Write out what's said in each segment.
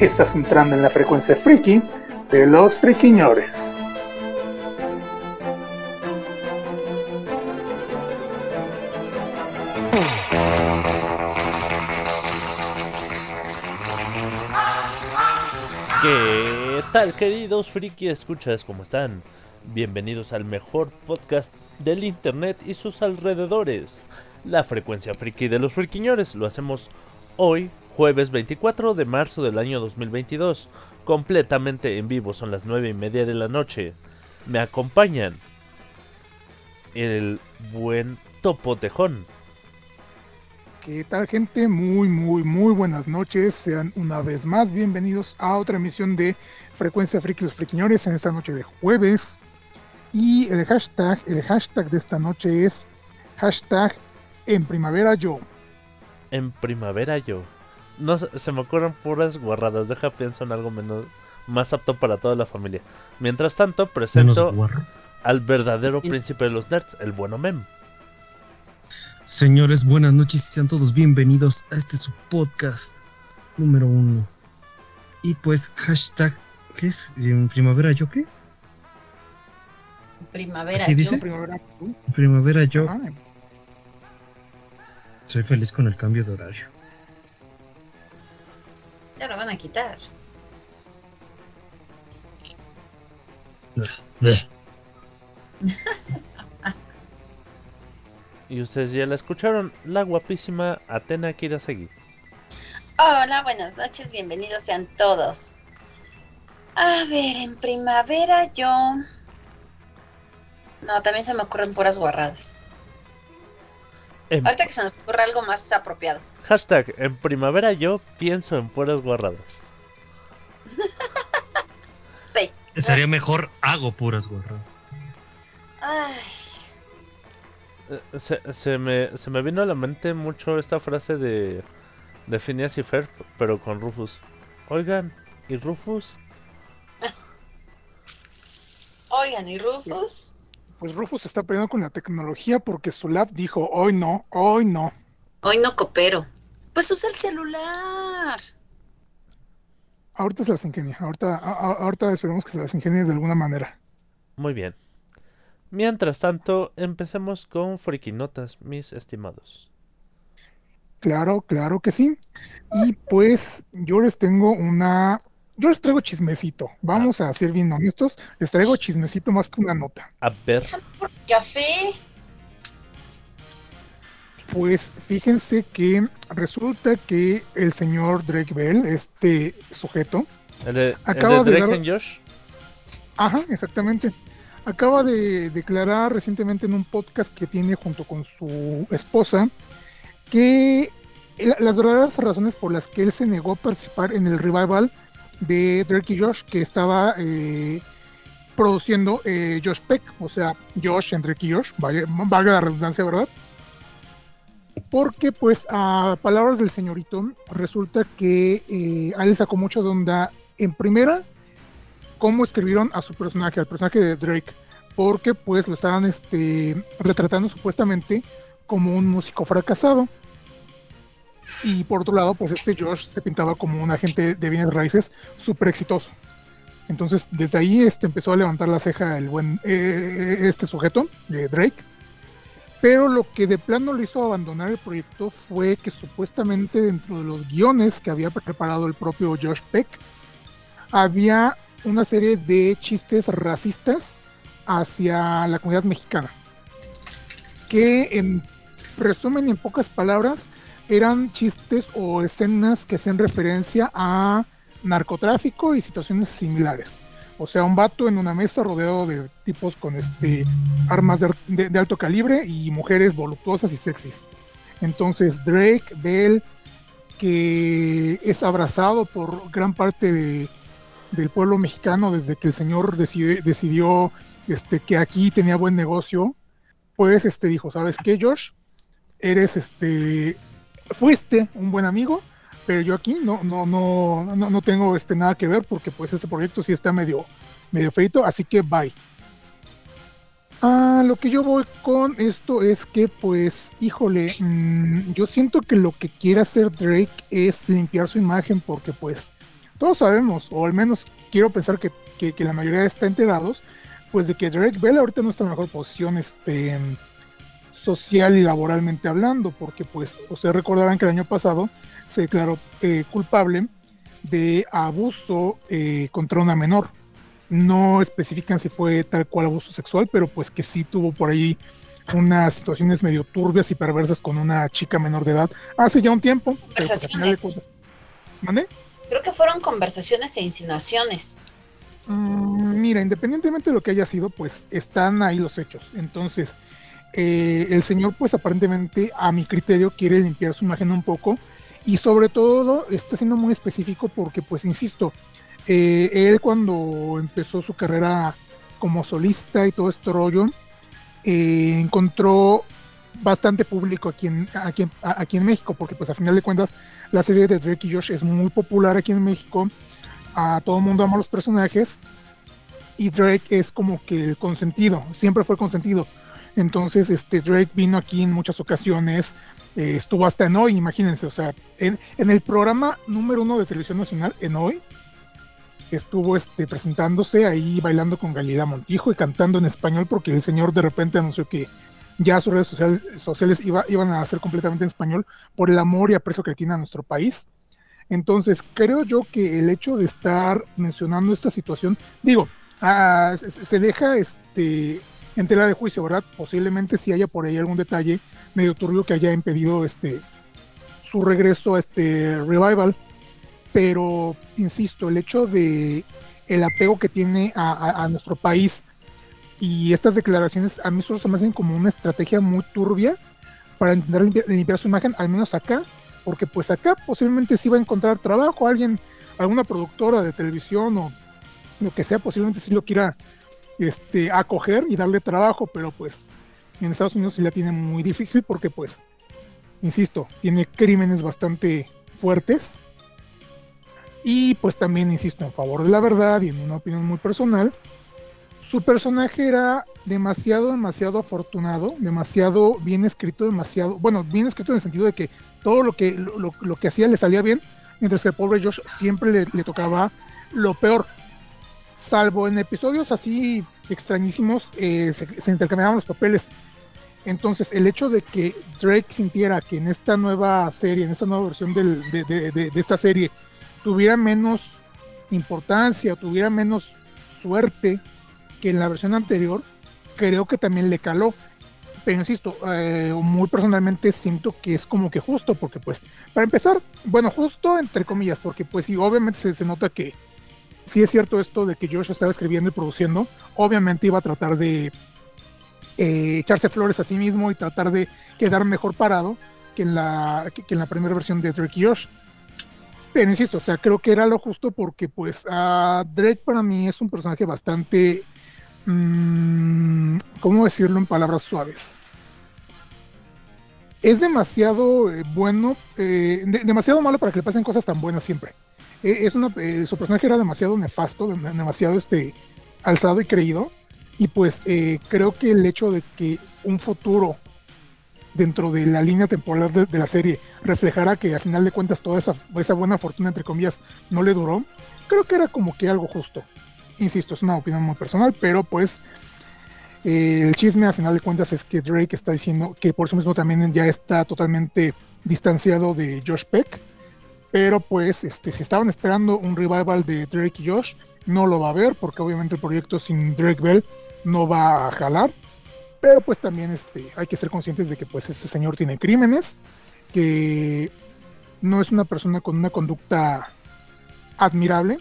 Estás entrando en la frecuencia friki de los friquiñores. ¿Qué tal, queridos friki escuchas? ¿Cómo están? Bienvenidos al mejor podcast del internet y sus alrededores, la frecuencia friki de los friquiñores. Lo hacemos hoy, jueves 24 de marzo del año 2022, completamente en vivo, son las 9 y media de la noche. Me acompañan el buen Topo Tejón. ¿Qué tal gente? Muy, muy, muy buenas noches. Sean una vez más bienvenidos a otra emisión de Frecuencia Friki Los Friquiñores en esta noche de jueves. Y el hashtag, el hashtag de esta noche es hashtag en primavera yo. En primavera yo. No se me ocurren puras guarradas. Deja pienso en algo menos más apto para toda la familia. Mientras tanto, presento al verdadero príncipe de los nerds, el bueno Mem. Señores, buenas noches y sean todos bienvenidos a este su podcast número uno. Y pues, hashtag, ¿qué es? ¿En primavera yo qué? Primavera. ¿Así yo. dice? Primavera tú. Primavera yo Ah, soy feliz con el cambio de horario. Ya lo van a quitar. Y ustedes ya la escucharon, la guapísima Atena Kirasegi. Hola, buenas noches, bienvenidos sean todos. A ver, en primavera yo. No, también se me ocurren puras guarradas. En- Ahorita que se nos ocurra algo más apropiado. Hashtag, en primavera yo pienso en puras guarradas. Sí. Sería mejor hago puras guarradas. Ay, Eh, Se, se me, se me vino a la mente mucho esta frase de, de Phineas y Ferb, pero con Rufus. Oigan, ¿y Rufus? oigan, ¿y Rufus? Pues Rufus está peleando con la tecnología porque su lab dijo, hoy no, hoy no. Hoy no coopero. Pues usa el celular. Ahorita se las ingenia, ahorita, a- a- ahorita esperemos que se las ingenie de alguna manera. Muy bien. Mientras tanto, empecemos con Frikinotas, mis estimados. Claro, claro que sí. Y pues yo les tengo una... Yo les traigo chismecito. Vamos a ser bien honestos. Les traigo chismecito más que una nota. A ver, Por café. Pues fíjense que resulta que el señor Drake Bell, este sujeto, el de, el Acaba de de Drake dar- Josh. ajá, exactamente, acaba de declarar recientemente en un podcast que tiene junto con su esposa que la- las verdaderas razones por las que él se negó a participar en el revival de Drake y Josh que estaba eh, produciendo eh, Josh Peck, o sea, Josh en Drake y Josh, vaya- valga la redundancia, ¿verdad? Porque, pues, a palabras del señorito, resulta que eh, sacó mucho de onda, en primera, cómo escribieron a su personaje, al personaje de Drake, porque, pues, lo estaban este, retratando supuestamente como un músico fracasado. Y por otro lado, pues, este Josh se pintaba como un agente de bienes raíces súper exitoso. Entonces, desde ahí este, empezó a levantar la ceja el buen eh, este sujeto, de Drake. Pero lo que de plano lo hizo abandonar el proyecto fue que supuestamente dentro de los guiones que había preparado el propio Josh Peck, había una serie de chistes racistas hacia la comunidad mexicana. Que en resumen y en pocas palabras eran chistes o escenas que hacían referencia a narcotráfico y situaciones similares. O sea, un vato en una mesa rodeado de tipos con este armas de, alto calibre y mujeres voluptuosas y sexys. Entonces Drake, Bell que es abrazado por gran parte de, del pueblo mexicano desde que el señor decidió, decidió este, que aquí tenía buen negocio, pues este dijo, ¿sabes qué, Josh? Eres este, fuiste un buen amigo, pero yo aquí no, no, no, no, no tengo este nada que ver porque pues este proyecto sí está medio, medio feito, así que bye. Ah, lo que yo voy con esto es que, pues, híjole, mmm, yo siento que lo que quiere hacer Drake es limpiar su imagen porque, pues, todos sabemos, o al menos quiero pensar que, que, la mayoría está enterados, pues de que Drake Bell ahorita no está en mejor posición este, social y laboralmente hablando, porque, pues, ustedes recordarán que el año pasado se declaró eh, culpable de abuso eh, contra una menor no especifican si fue tal cual abuso sexual, pero pues que sí tuvo por ahí unas situaciones medio turbias y perversas con una chica menor de edad hace ya un tiempo. pues, Conversaciones. ¿Mande? Creo que fueron conversaciones e insinuaciones. Mm, mira, independientemente de lo que haya sido, pues están ahí los hechos. Entonces, eh, el señor, pues aparentemente, a mi criterio, quiere limpiar su imagen un poco y sobre todo está siendo muy específico porque, pues, insisto, eh, él cuando empezó su carrera como solista y todo este rollo, eh, encontró bastante público aquí en, México, porque pues a final de cuentas la serie de Drake y Josh es muy popular aquí en México, a todo el mundo ama los personajes y Drake es como que el consentido, siempre fue consentido. Entonces este Drake vino aquí en muchas ocasiones, eh, estuvo hasta en hoy, imagínense, o sea, en, el programa número uno de televisión nacional, en hoy, estuvo este, presentándose ahí bailando con Galilea Montijo y cantando en español porque el señor de repente anunció que ya sus redes sociales, sociales iba, iban a ser completamente en español por el amor y aprecio que tiene a nuestro país. Entonces creo yo que el hecho de estar mencionando esta situación, digo, ah, se, deja este, en tela de juicio, ¿verdad? Posiblemente si haya por ahí algún detalle medio turbio que haya impedido este, su regreso a este revival pero insisto, el hecho de el apego que tiene a, nuestro país y estas declaraciones a mí solo se me hacen como una estrategia muy turbia para intentar limpiar, limpiar, su imagen, al menos acá, porque pues acá posiblemente sí va a encontrar trabajo, alguien, alguna productora de televisión o lo que sea, posiblemente sí lo quiera este, acoger y darle trabajo, pero pues en Estados Unidos sí la tiene muy difícil porque pues, insisto, tiene crímenes bastante fuertes y pues también, insisto, en favor de la verdad y en una opinión muy personal, su personaje era demasiado, demasiado afortunado, demasiado bien escrito, demasiado, bueno, bien escrito en el sentido de que todo lo que, lo, que hacía le salía bien, mientras que el pobre Josh siempre le, tocaba lo peor. Salvo en episodios así extrañísimos, eh, se, se intercambiaban los papeles. Entonces, el hecho de que Drake sintiera que en esta nueva serie, en esta nueva versión de, de, de, esta serie, tuviera menos importancia, tuviera menos suerte que en la versión anterior, creo que también le caló. Pero insisto, eh, muy personalmente siento que es como que justo, porque pues, para empezar, bueno, justo entre comillas, porque pues sí, obviamente se nota que sí es cierto esto de que Josh estaba escribiendo y produciendo, obviamente iba a tratar de eh, echarse flores a sí mismo y tratar de quedar mejor parado que en la, que, en la primera versión de Drake y Josh. Pero insisto, o sea, creo que era lo justo porque pues uh, Drake para mí es un personaje bastante, mmm, ¿cómo decirlo en palabras suaves? Es demasiado eh, bueno, eh, de, demasiado malo para que le pasen cosas tan buenas siempre. Eh, es una, su personaje era demasiado nefasto, demasiado este, alzado y creído. Y pues eh, creo que el hecho de que un futuro dentro de la línea temporal de, la serie reflejara que al final de cuentas toda esa, buena fortuna, entre comillas, no le duró, creo que era como que algo justo. Insisto, es una opinión muy personal, pero pues eh, el chisme al final de cuentas es que Drake está diciendo que por eso mismo también ya está totalmente distanciado de Josh Peck, pero pues este, si estaban esperando un revival de Drake y Josh, no lo va a ver porque obviamente el proyecto sin Drake Bell no va a jalar pero pues también este, hay que ser conscientes de que pues este señor tiene crímenes, que no es una persona con una conducta admirable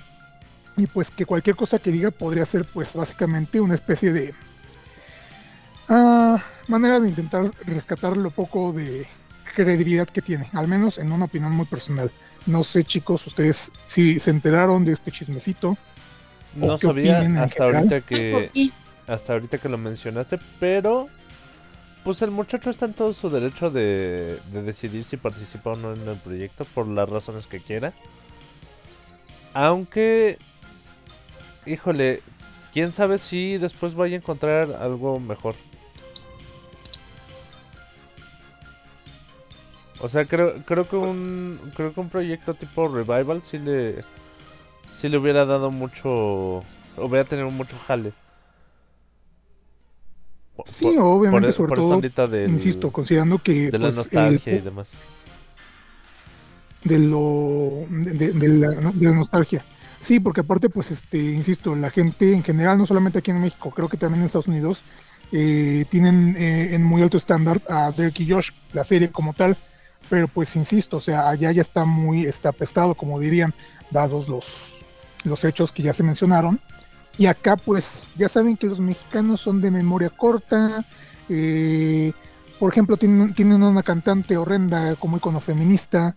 y pues que cualquier cosa que diga podría ser pues básicamente una especie de uh, manera de intentar rescatar lo poco de credibilidad que tiene, al menos en una opinión muy personal. No sé, chicos, ustedes si se enteraron de este chismecito. No sabía hasta ahorita ¿Por que hasta ahorita que lo mencionaste, pero pues el muchacho está en todo su derecho de, de decidir si participa o no en el proyecto por las razones que quiera. Aunque, híjole, quién sabe si después vaya a encontrar algo mejor. O sea, creo, creo que un creo que un proyecto tipo revival sí le sí le hubiera dado mucho hubiera tenido mucho jale. Por- Sí, obviamente, por, sobre por todo, del- Insisto, considerando que de la pues, nostalgia el- y demás. de lo de, de- de la, de la nostalgia. Sí, porque aparte, pues, este, insisto, la gente en general, no solamente aquí en México, creo que también en Estados Unidos, eh, tienen eh, en muy alto estándar a Derek y Josh, la serie como tal, pero pues insisto, o sea, allá ya está muy está apestado, como dirían, dados los, los hechos que ya se mencionaron. Y acá, pues, ya saben que los mexicanos son de memoria corta. eh, por ejemplo, tienen, tienen una cantante horrenda como icono feminista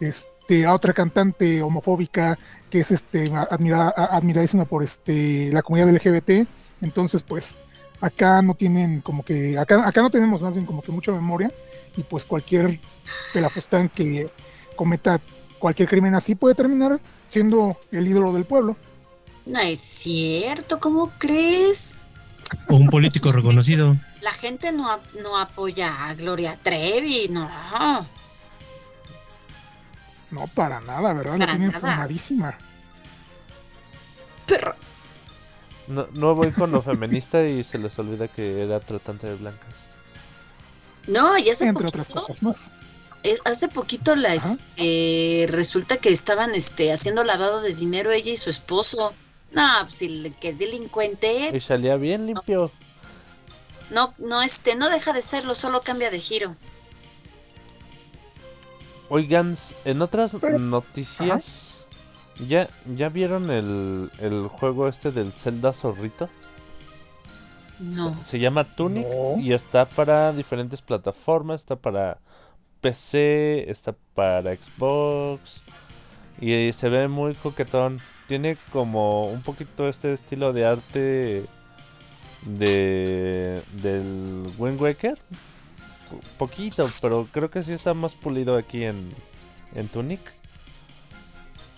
este, a otra cantante homofóbica que es este, admirada, admiradísima por este, la comunidad LGBT. Entonces, pues, acá no tienen como que, acá, acá no tenemos más bien como que mucha memoria y pues cualquier pelafustán que cometa cualquier crimen así puede terminar siendo el ídolo del pueblo. No es cierto, ¿cómo crees? O un político reconocido. La gente no, no apoya a Gloria Trevi, no. No, para nada, ¿verdad? La tienen formadísima. Pero No, nuevo icono feminista y se les olvida que era tratante de blancas. No, y hace Entre otras poquito, cosas más. es- hace poquito las eh, resulta que estaban este haciendo lavado de dinero ella y su esposo. No, pues el que es delincuente, Y salía bien limpio. no, no, este, no deja de serlo, solo cambia de giro. Oigan, en otras Pero- noticias, ¿ya, ¿ya vieron el, el juego este del Zelda Zorrito? No. Se llama Tunic No. y está para diferentes plataformas. Está para PC, está para Xbox. Y se ve muy coquetón. Tiene como un poquito este estilo de arte de del Wind Waker. Poquito, pero creo que sí está más pulido aquí en, en Tunic.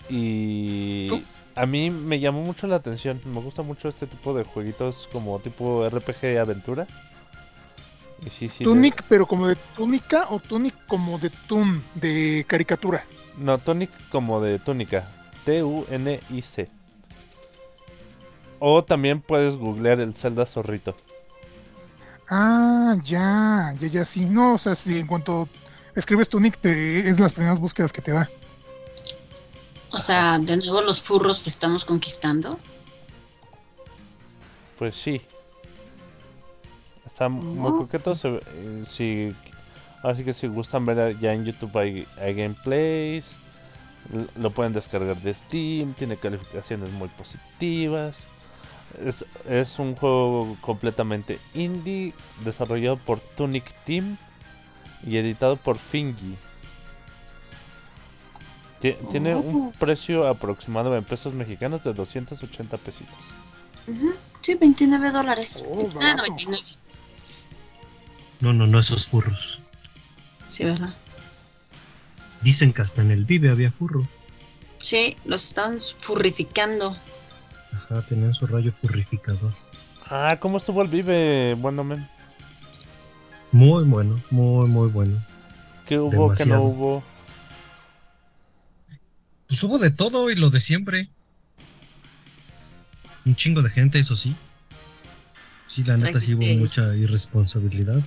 Y ¿Tú? A mí me llamó mucho la atención. Me gusta mucho este tipo de jueguitos como tipo RPG de aventura. Y sí, sí. le- Tunic, pero como de túnica o Tunic como de Toon, de caricatura. No, Tunic como de túnica. T-U-N-I-C. O también puedes googlear el Zelda Zorrito. Ah, ya, ya, ya, sí. No, o sea, si en cuanto escribes Tunic, te, es las primeras búsquedas que te da. O sea, de nuevo los furros estamos conquistando. Pues sí. Está muy coqueto. se eh, si, así que si gustan ver ya en YouTube hay, hay gameplays. Lo pueden descargar de Steam. Tiene calificaciones muy positivas. Es, es un juego completamente indie. Desarrollado por Tunic Team. Y editado por Fingy. Tie- Tiene un precio aproximado en pesos mexicanos de 280 pesitos. Ujú, Sí, 29 dólares. Oh, 29, barato. 99. No, no, no, esos furros. Sí, ¿verdad? Dicen que hasta en el Vive había furro. Sí, los están furrificando. Ajá, tenían su rayo furrificador. Ah, ¿cómo estuvo el Vive? Bueno, men. Muy bueno, muy, muy bueno. ¿Qué hubo? ¿Qué no hubo? Pues hubo de todo y lo de siempre. Un chingo de gente, eso sí. Sí, la neta sí hubo mucha irresponsabilidad.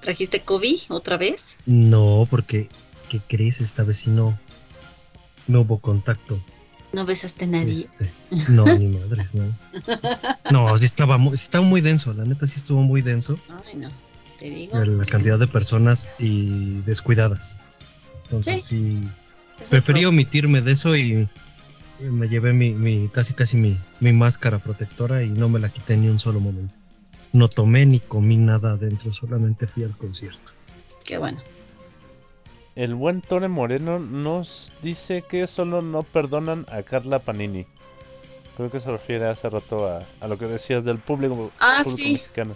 ¿Trajiste COVID otra vez? No, porque, ¿qué crees? Esta vez sí no, no hubo contacto. ¿No besaste a nadie? Este, no, ni madres, no. No, sí estaba, muy, sí estaba muy denso, la neta sí estuvo muy denso. Ay, no. Te digo. La cantidad de personas y descuidadas. Entonces sí, preferí omitirme de eso y, y me llevé mi, mi casi casi mi, mi máscara protectora y no me la quité ni un solo momento. No tomé ni comí nada adentro, solamente fui al concierto. Qué bueno. el buen Tore Moreno nos dice que solo no perdonan a Carla Panini. Creo que se refiere hace rato a, a lo que decías del público, Ah, público sí. mexicano.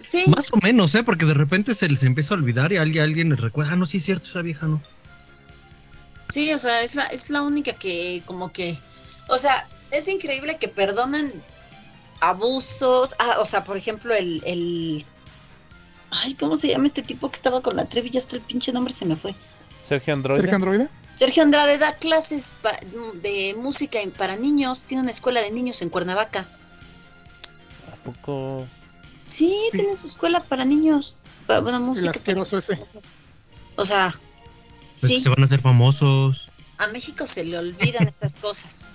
Sí, Más o menos, ¿eh? Porque de repente se les empieza a olvidar y alguien, alguien les recuerda, ah, no, sí es cierto, esa vieja no. Sí, o sea, es la, es la única que como que, o sea, es increíble que perdonan abusos, ah, o sea, por ejemplo, el, el, ay, ¿cómo se llama este tipo que estaba con la Trevi? Ya hasta el pinche nombre se me fue. Sergio Androide. Sergio Androide. Sergio Andrade da clases pa- de música en- para niños, tiene una escuela de niños en Cuernavaca. ¿A poco? Sí, Sí. tiene su escuela para niños. Pa- bueno, El música. para- asqueroso ese. O sea, Pues sí, que se van a hacer famosos. a México se le olvidan esas cosas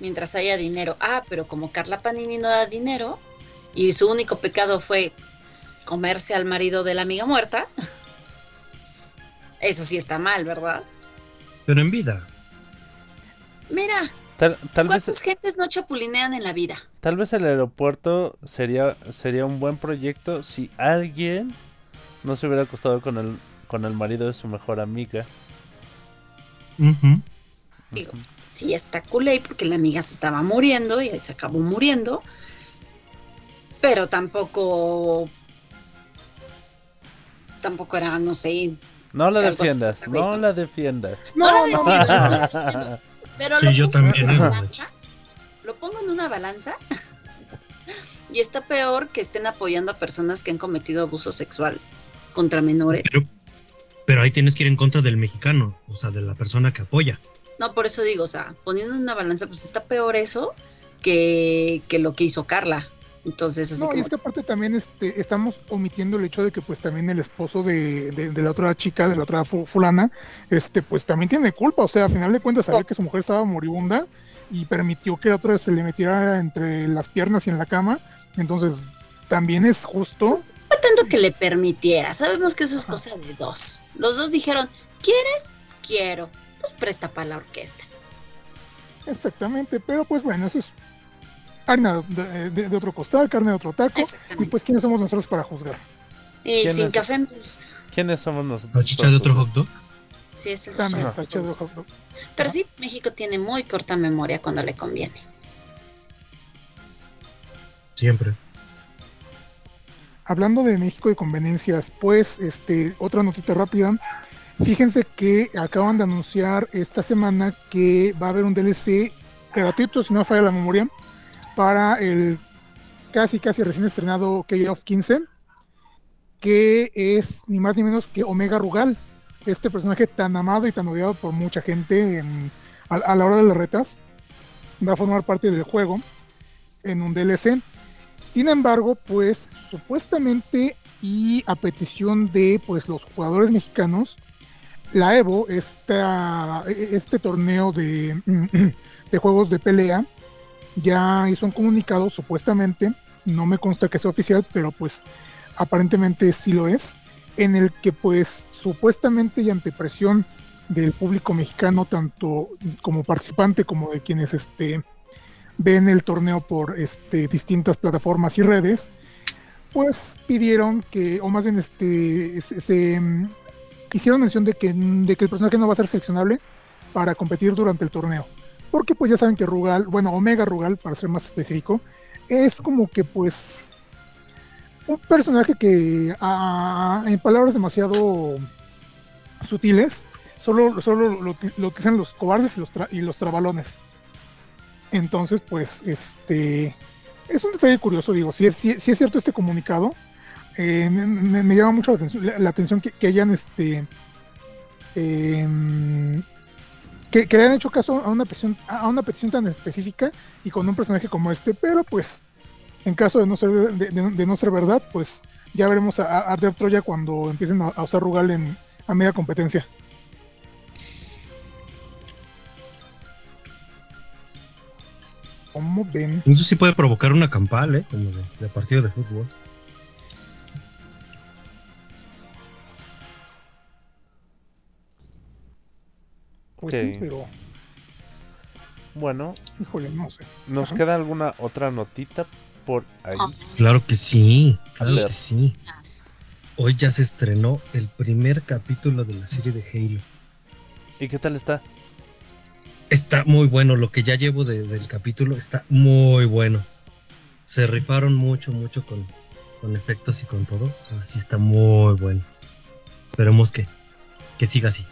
mientras haya dinero. Ah, pero como Carla Panini no da dinero y su único pecado fue comerse al marido de la amiga muerta, eso sí está mal, ¿verdad? Pero en vida. Mira, Tal, tal vez, ¿cuántas gentes no chapulinean en la vida? tal vez el aeropuerto sería, sería un buen proyecto si alguien no se hubiera acostado con el, con el marido de su mejor amiga. Digo, sí está culé porque la amiga se estaba muriendo y se acabó muriendo. Pero tampoco. Tampoco era, no sé. No la defiendas, no la defiendas. No, No, la no, no defiendo. Pero Sí, lo yo pongo en también, una eh, balanza, Lo pongo en una balanza. y está peor que estén apoyando a personas que han cometido abuso sexual contra menores. Pero, pero ahí tienes que ir en contra del mexicano, o sea, de la persona que apoya. No, por eso digo, o sea, poniendo en una balanza, pues está peor eso que, que lo que hizo Carla. Entonces, así No, y es que aparte también este, estamos omitiendo el hecho de que pues también el esposo de, de- de la otra chica, de la otra fu- fulana, este, pues también tiene culpa, o sea, a final de cuentas sabía que su mujer estaba moribunda y permitió que la otra se le metiera entre las piernas y en la cama, entonces también es justo, fue tanto que le permitiera. Sabemos que eso es cosa de dos. Los dos dijeron, ¿quieres? Quiero. Pues presta para la orquesta. exactamente, pero pues bueno, eso es harina de, de- de otro costal, carne de otro taco, y pues quiénes somos nosotros para juzgar. Y ¿Quién sin es? café menos. ¿Quiénes somos nosotros? Salchicha de otro hot dog. Sí, es el También, salchicha de hot dog. Pero sí, México tiene muy corta memoria cuando le conviene. Siempre. Hablando de México y conveniencias, pues, este, otra notita rápida. Fíjense que acaban de anunciar esta semana que va a haber un DLC gratuito, si no falla la memoria, para el casi casi recién estrenado KOF 15, que es ni más ni menos que Omega Rugal, este personaje tan amado y tan odiado por mucha gente en- a, a la hora de las retas, va a formar parte del juego en un DLC. Sin embargo, pues supuestamente y a petición de pues los jugadores mexicanos, la Evo, esta, este torneo de, de juegos de pelea, ya hizo un comunicado supuestamente, no me consta que sea oficial, pero pues aparentemente sí lo es, en el que pues supuestamente y ante presión del público mexicano, tanto como participante como de quienes este, ven el torneo por este, distintas plataformas y redes, pues pidieron que, o más bien este, mm, hicieron mención de que, de que el personaje no va a ser seleccionable para competir durante el torneo. Porque pues ya saben que Rugal, bueno, Omega Rugal, para ser más específico, es como que pues un personaje que en palabras demasiado sutiles, solo, solo lo, lo utilizan los cobardes y los, y los trabalones. Entonces, pues, este es un detalle curioso, digo, si es, si, es cierto este comunicado, eh, me, llama mucho la atención, la, atención que, que hayan este em, que, le hayan hecho caso a una petición, a una petición tan específica y con un personaje como este, pero pues en caso de no ser de, no ser verdad, pues ya veremos a, a Arder Troya cuando empiecen a, a usar Rugal en a media competencia. ¿Cómo ven? Eso sí puede provocar una campal, ¿eh? Como de, de partido de fútbol. Pues sí, pero Bueno, híjole, no sé. ¿nos Ajá. queda alguna otra notita por ahí? Ah, Claro que sí, claro que sí. hoy ya se estrenó el primer capítulo de la serie de Halo. ¿Y qué tal está? Está muy bueno, lo que ya llevo de- del capítulo está muy bueno. Se rifaron mucho, mucho con, con efectos y con todo. Entonces sí está muy bueno. Esperemos que, que siga así.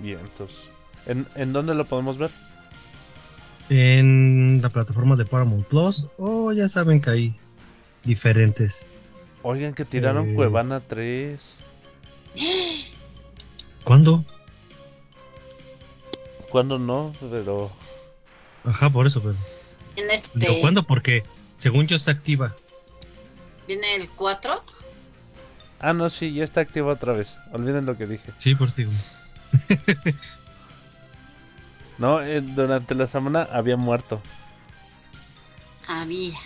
Bien, entonces. ¿En, ¿En dónde lo podemos ver? En la plataforma de Paramount Plus, o ya saben que hay diferentes. Oigan, que tiraron Eh. Cuevana 3. ¿Cuándo? ¿Cuándo no? Pero. Ajá, por eso, pero. En este. Digo, ¿Cuándo? Porque según yo está activa. Viene el 4. Ah, no, sí, ya está activo otra vez. Olviden lo que dije. Sí, por digo. No, eh, durante la semana había muerto. Había.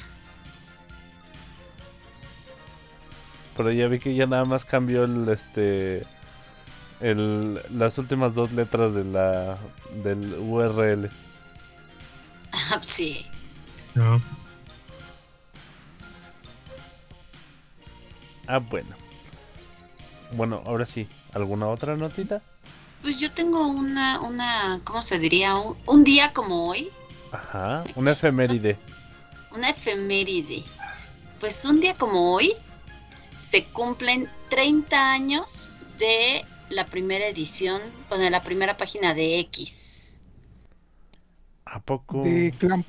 Pero ya vi que ya nada más cambió el este. El, las últimas dos letras de la del URL. Ah, sí. No. Ah, bueno. Bueno, ahora sí. ¿Alguna otra notita? Pues yo tengo una, una, ¿cómo se diría? Un, un día como hoy, Ajá, una efeméride. una efeméride. Pues un día como hoy se cumplen 30 años de la primera edición, bueno, la primera página de X. ¿A poco? De Clamp.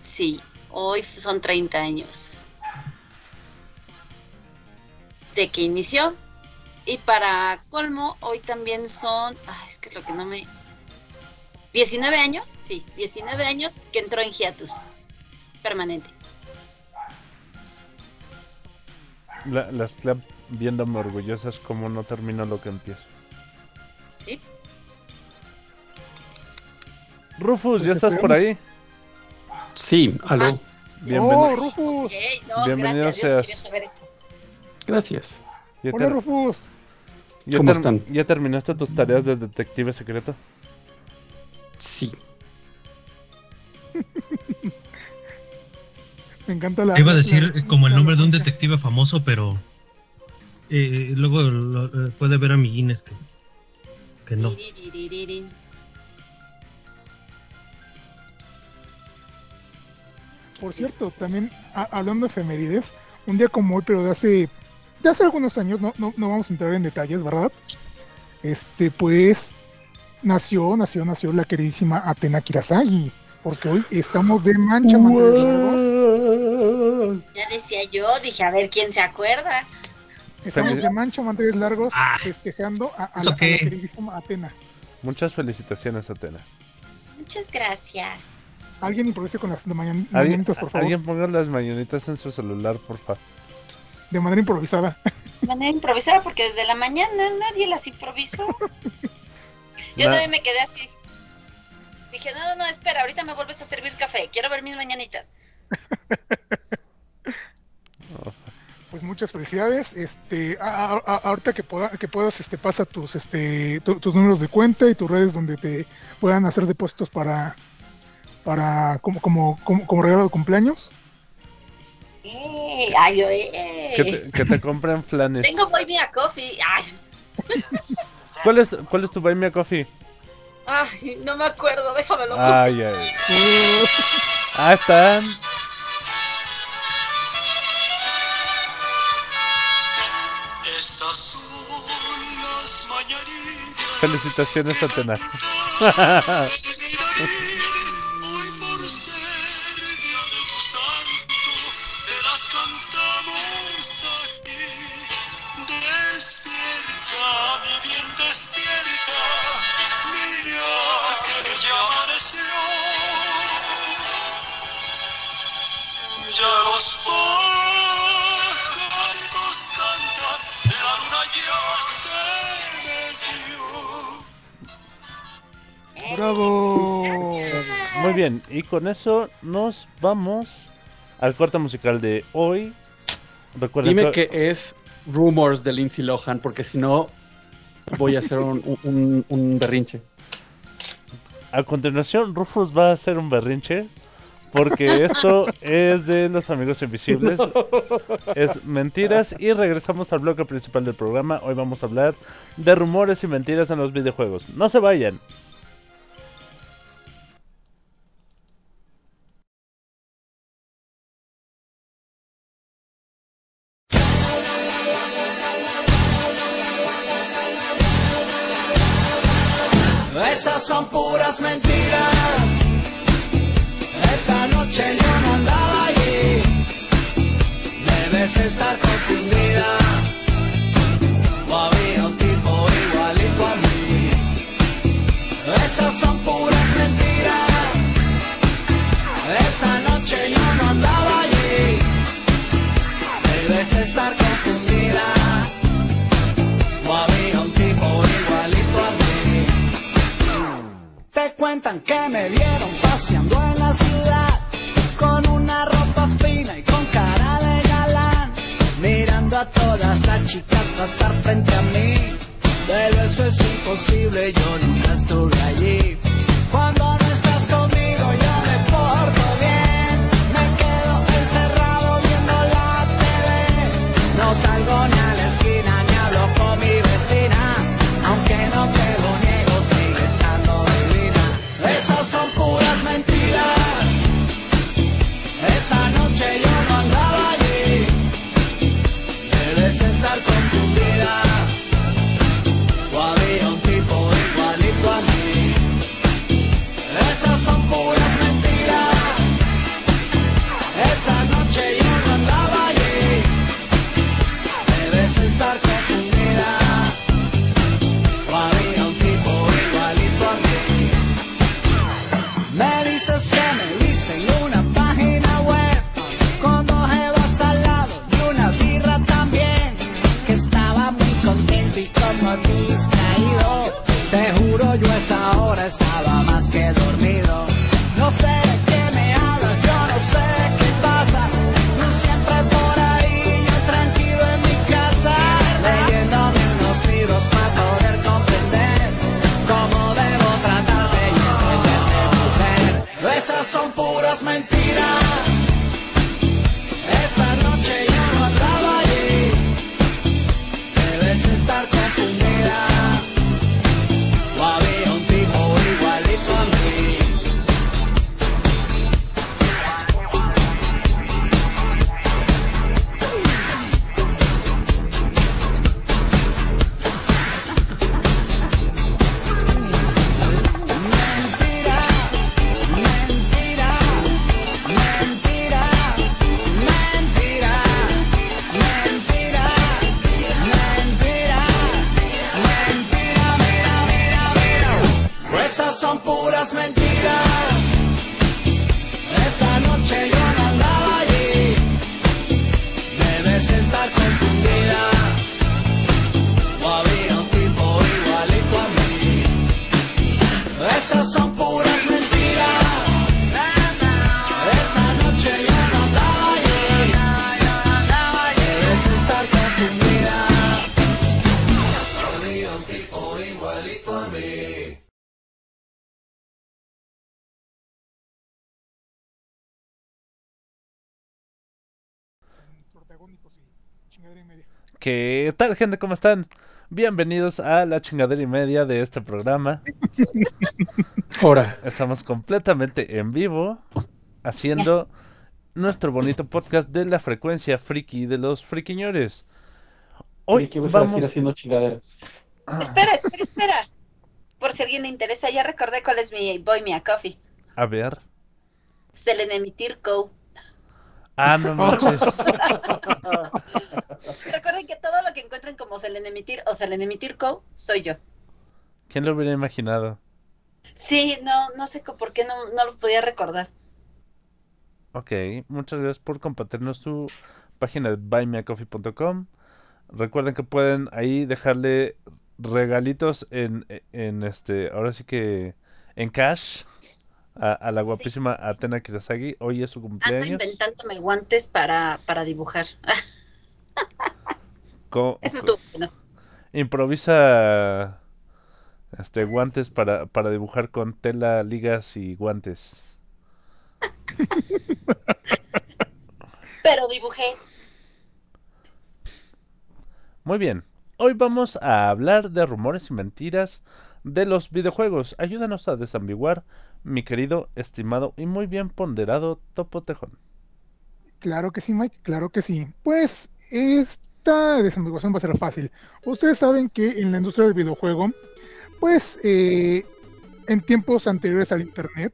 Sí, hoy son 30 años de que inició. Y para colmo, hoy también son, ay, es que es lo que no me... 19 años, sí, 19 años que entró en hiatus permanente. La- las Clap viéndome orgullosas como no termino lo que empiezo. ¿Sí? Rufus, Pues ¿ya estás por ahí? Sí, aló. Bienvenido. Oh, Rufus. No, Bienvenido gracias, seas. quería saber eso. Gracias. ¿Ya, Hola, Rufus. ya ¿Cómo están? ¿Ya terminaste tus tareas de detective secreto? Sí. Me encanta la. Iba a decir la- como el nombre de un detective famoso, pero eh, luego lo- eh, puede haber amiguines que, que no. Por cierto, también a- hablando de efemérides, un día como hoy, pero de hace, de hace algunos años, no, no, no vamos a entrar en detalles, ¿verdad? Este, pues, nació, nació, nació la queridísima Atena Kirasagi, porque hoy estamos de mancha, manteles largos. Ya decía yo, dije, a ver quién se acuerda. Estamos de mancha, manteles largos, Ah, festejando a, a ¿eso la, a la qué? queridísima Atena. Muchas felicitaciones, Atena. Muchas gracias. Alguien improvise con las de mañan- Alguien, mañanitas, por favor, alguien ponga las mañanitas en su celular, por favor. de manera improvisada. De manera improvisada porque desde la mañana nadie las improvisó. Yo Na- también me quedé así. Dije, no, no, no, espera, ahorita me vuelves a servir café. Quiero ver mis mañanitas. Pues muchas felicidades. Este, a- a- a- ahorita que, pueda- que puedas, este, pasa tus, este, tu- tus números de cuenta y tus redes donde te puedan hacer depósitos para, para como, como, como, como regalo de cumpleaños. Eh, ay, eh. Que te, que te compren flanes. Tengo Boy Me a Coffee. Ay, ¿Cuál es, ¿Cuál es tu Buy Me a Coffee? Ay, no me acuerdo, déjamelo buscar. Ay, ay. Ah, están. Estas son las mañanitas. Felicitaciones, Atena. Hoy ¡Bravo! Muy bien, y con eso nos vamos al corte musical de hoy. Dime que... es Rumors de Lindsay Lohan, porque si no voy a hacer un, un, berrinche. A continuación, Rufus va a hacer un berrinche porque esto es de los amigos invisibles. Es mentiras y regresamos al bloque principal del programa. Hoy vamos a hablar de rumores y mentiras en los videojuegos. No se vayan. igualito a mí. ¿Qué tal, gente? ¿Cómo están? Bienvenidos a la chingadera y media de este programa. Ahora. Estamos completamente en vivo haciendo nuestro bonito podcast de la frecuencia friki de los friquiñores. Hoy vamos... a decir haciendo chingaderas? Espera, espera, espera. Por si alguien le interesa, ya recordé cuál es mi Boy Mia Coffee. A ver. Selenemitir Co. Ah, no manches. Recuerden que todo lo que encuentren como Selenemitir o Selenemitir Co. soy yo. ¿Quién lo hubiera imaginado? Sí, no, no sé por qué no, no lo podía recordar. Ok, muchas gracias por compartirnos tu página de buymeacoffee.com. Recuerden que pueden ahí dejarle regalitos en, en este, ahora sí que en cash a, a la guapísima sí. Atena Kisasagi. Hoy es su cumpleaños. Ando inventándome guantes para, para dibujar. Eso. Improvisa este guantes para, para dibujar con tela, ligas y guantes. Pero dibujé. Muy bien. Hoy vamos a hablar de rumores y mentiras de los videojuegos. Ayúdanos a desambiguar, mi querido, estimado y muy bien ponderado Topo Tejón. Claro que sí, Mike, claro que sí. Pues esta desambiguación va a ser fácil. Ustedes saben que en la industria del videojuego, pues eh, en tiempos anteriores al Internet,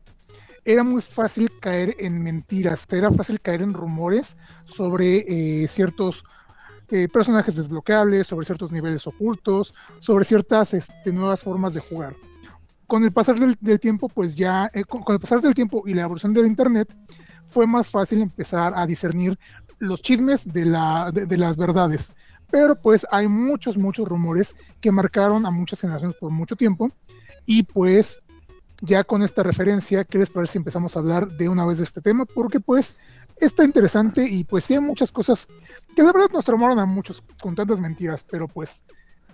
era muy fácil caer en mentiras, era fácil caer en rumores sobre eh, ciertos eh, personajes desbloqueables, sobre ciertos niveles ocultos, sobre ciertas este, nuevas formas de jugar. Con el pasar del, tiempo, pues ya, eh, con el pasar del tiempo y la evolución del Internet, fue más fácil empezar a discernir los chismes de, la, de, de las verdades. Pero pues hay muchos, muchos rumores que marcaron a muchas generaciones por mucho tiempo. Y pues ya con esta referencia, ¿qué les parece si empezamos a hablar de una vez de este tema? Porque pues está interesante y pues sí hay muchas cosas que la verdad nos traumaron a muchos con tantas mentiras, pero pues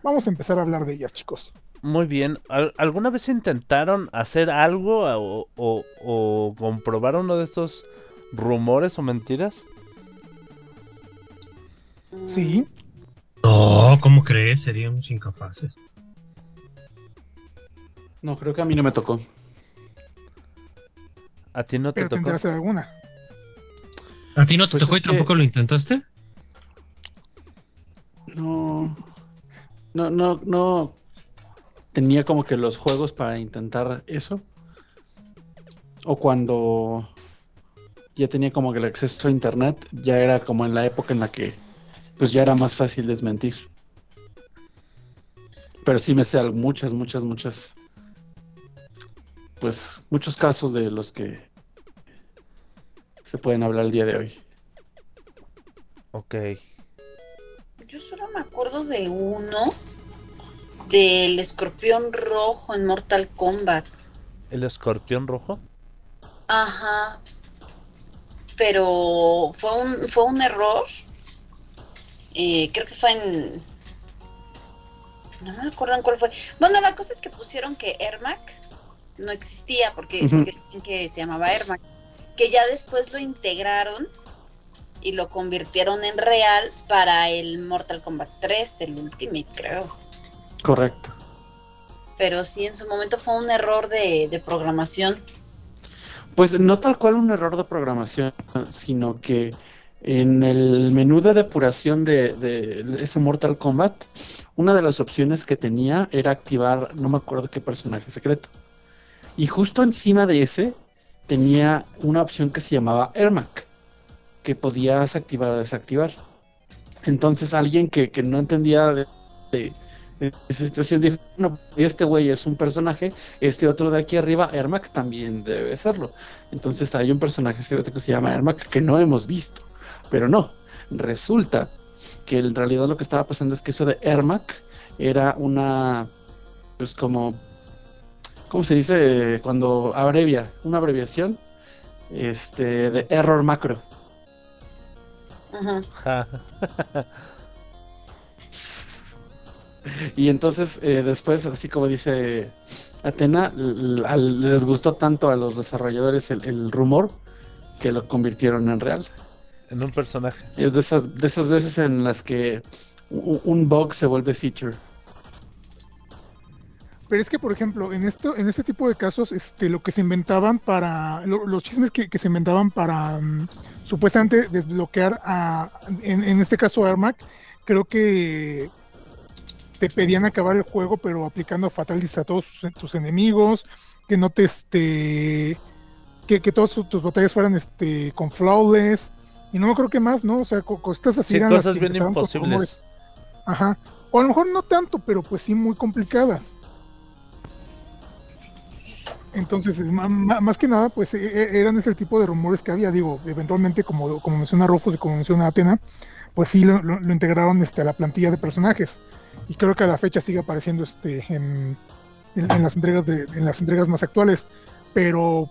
vamos a empezar a hablar de ellas, chicos. Muy bien. ¿Al- ¿Alguna vez intentaron hacer algo o, o- o comprobar uno de estos rumores o mentiras? Sí, No, ¿cómo crees? Seríamos incapaces. No, creo que a mí no me tocó. ¿A ti no te pero te tocó? de alguna. ¿A ti no te Pues tocó y tampoco que- lo intentaste? No. No, no, no. Tenía como que los juegos para intentar eso. O cuando ya tenía como que el acceso a internet, ya era como en la época en la que pues ya era más fácil desmentir. Pero sí me sé muchas, muchas, muchas. Pues muchos casos de los que se pueden hablar el día de hoy. Ok. Yo solo me acuerdo de uno del escorpión rojo en Mortal Kombat. ¿El escorpión rojo? Ajá. Pero fue un, fue un error. Eh, creo que fue en. No me acuerdo en cuál fue. Bueno, la cosa es que pusieron que Ermac no existía porque, que se llamaba Ermac. Que ya después lo integraron y lo convirtieron en real para el Mortal Kombat 3, el Ultimate, creo. Correcto. Pero sí, en su momento fue un error de, de programación. Pues no tal cual un error de programación, sino que en el menú de depuración de, de ese Mortal Kombat, una de las opciones que tenía era activar, no me acuerdo qué personaje secreto. Y justo encima de ese tenía una opción que se llamaba Ermac, que podías activar o desactivar. Entonces alguien que, que no entendía de, de- esa situación dijo, no, este güey es un personaje, este otro de aquí arriba, Ermac, también debe serlo. Entonces hay un personaje secreto que se llama Ermac que no hemos visto. Pero no, resulta que en realidad lo que estaba pasando es que eso de Ermac era una, pues como, ¿cómo se dice? Cuando abrevia, una abreviación este, de error macro. Y entonces eh, después, así como dice Atena, les gustó tanto a los desarrolladores el, el rumor que lo convirtieron en real. En un personaje. Es de esas, de esas veces en las que un, un bug se vuelve feature. Pero es que, por ejemplo, en esto, en este tipo de casos, este, lo que se inventaban para, lo- los chismes que, que se inventaban para mm, supuestamente desbloquear a, en, en este caso a Ermac, creo que te pedían acabar el juego, pero aplicando fatalities a todos tus, tus enemigos, que no te, este, que, que todas tus- batallas fueran, este, con flawless, y no me creo que más, ¿no? O sea, co- cosas así Sí, cosas bien imposibles. Ajá. O a lo mejor no tanto, pero pues sí muy complicadas. Entonces, más que nada, pues e- e- eran ese tipo de rumores que había. Digo, eventualmente, como, como menciona Rufus y como menciona Atena, pues sí lo, lo- lo integraron este, a la plantilla de personajes. Y creo que a la fecha sigue apareciendo este, en, en- en las entregas de, en las entregas más actuales. Pero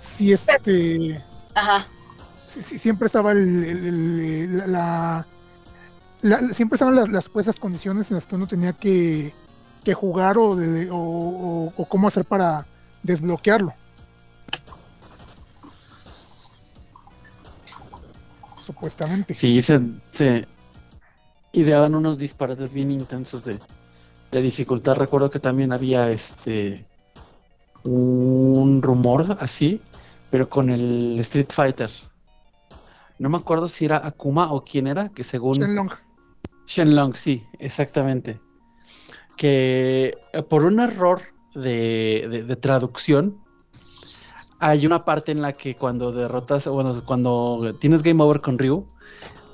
sí, este Ajá. sí- siempre estaba el, el- el- la, la- siempre estaban las, las pues, esas condiciones en las que uno tenía que, que jugar o, de- o, o- o cómo hacer para desbloquearlo. supuestamente. Sí, se, se ideaban unos disparates bien intensos de, de dificultad. Recuerdo que también había este un rumor así, pero con el Street Fighter. No me acuerdo si era Akuma o quién era, que según Shenlong. Shenlong, sí, exactamente. Que eh, por un error de, de- traducción, hay una parte en la que cuando derrotas, bueno, cuando tienes game over con Ryu,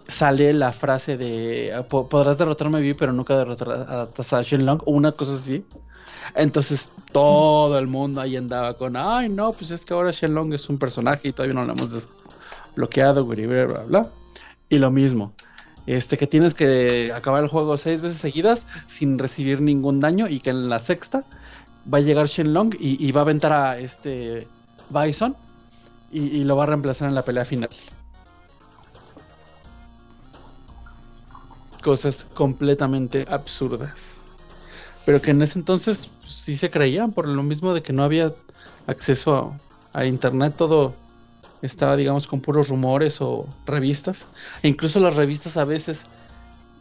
sale la frase de "Ah, "Po- podrás derrotarme a mí, pero nunca derrotarás a Shenlong, o una cosa así. Entonces todo el mundo ahí andaba con, ay no, pues es que ahora Shenlong es un personaje y todavía no lo hemos desbloqueado, bla, bla, bla. Y lo mismo, este que tienes que acabar el juego seis veces seguidas sin recibir ningún daño y que en la sexta va a llegar Shenlong y, y va a aventar a este Bison y, lo va a reemplazar en la pelea final. Cosas completamente absurdas. Pero que en ese entonces pues, sí se creían por lo mismo de que no había acceso a internet, todo estaba digamos con puros rumores o revistas. E incluso las revistas a veces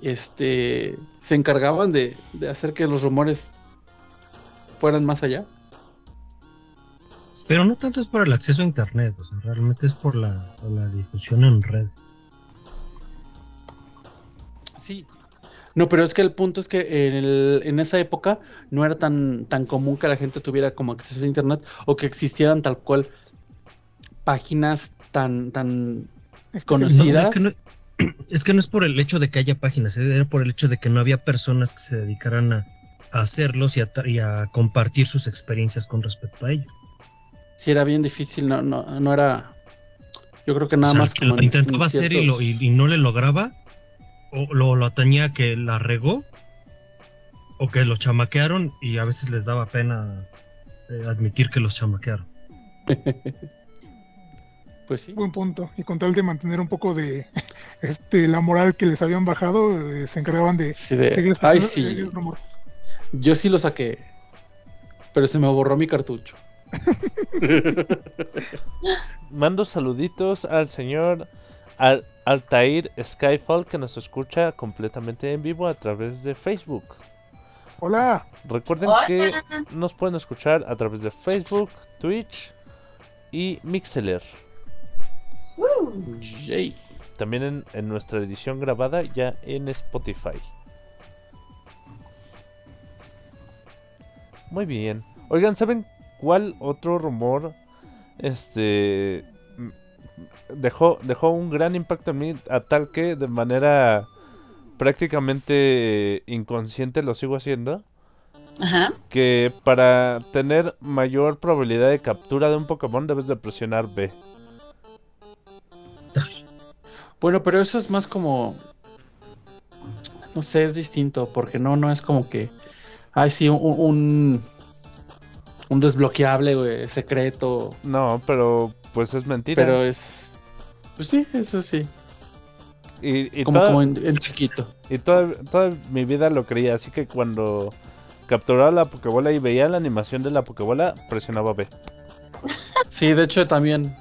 este, se encargaban de, de hacer que los rumores fueran más allá. Pero no tanto es por el acceso a internet, o sea, realmente es por la, por la difusión en red. Sí. No, pero es que el punto es que en, el- en esa época no era tan, tan común que la gente tuviera como acceso a internet o que existieran tal cual páginas tan, tan conocidas. No, es, que no, es que no es por el hecho de que haya páginas, eh, era por el hecho de que no había personas que se dedicaran a, a hacerlos y a, tra- y a compartir sus experiencias con respecto a ello. Sí, era bien difícil, no, no, no era. Yo creo que nada O sea, más que como lo en- intentaba en hacer y, lo, ciertos- y, y no le lograba, o lo, lo atañía que la regó, o que los chamaquearon y a veces les daba pena eh, admitir que los chamaquearon. Pues sí. Buen punto. Y con tal de mantener un poco de este la moral que les habían bajado, eh, se encargaban de Sí, de- seguir Ay, el- sí. el rumor. Yo sí lo saqué. Pero se me borró mi cartucho. Mando saluditos al señor Al Altair Skyfall que nos escucha completamente en vivo a través de Facebook. Hola, Recuerden Hola. que nos pueden escuchar a través de Facebook, Twitch y Mixeler. Yay. También en, en nuestra edición grabada ya en Spotify. Muy bien. Oigan, ¿saben cuál otro rumor este dejó dejó un gran impacto en mí a tal que de manera prácticamente inconsciente lo sigo haciendo? Ajá. Que para tener mayor probabilidad de captura de un Pokémon debes de presionar B. Bueno, pero eso es más como. No sé, es distinto. Porque no, no es como que. Ay, sí, un. Un, un desbloqueable, güey, secreto. No, pero pues es mentira. Pero es. Pues sí, eso sí. y, y como toda- como en, en chiquito. Y toda, toda mi vida lo creía, así que cuando capturaba la Pokébola y veía la animación de la Pokébola, presionaba B. Sí, de hecho también.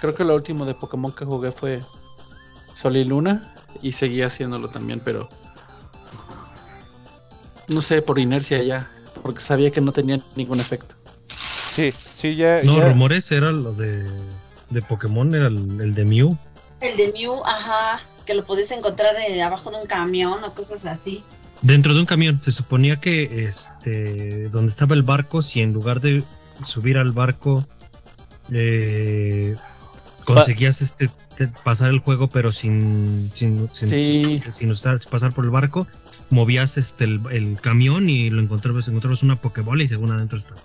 Creo que lo último de Pokémon que jugué fue Sol y Luna. Y seguía haciéndolo también, pero. No sé, por inercia ya. Porque sabía que no tenía ningún efecto. Sí, sí, ya. No, ya- rumores era lo de, de Pokémon, era el, el de Mew. El de Mew, ajá, que lo podías encontrar eh, abajo de un camión o cosas así. Dentro de un camión, se suponía que este donde estaba el barco, si en lugar de subir al barco eh, conseguías este te- pasar el juego, pero sin sin, sin, Sí. sin usar- pasar por el barco, movías este el, el camión y lo encontrabas, encontrabas una Pokébola y según adentro estaba.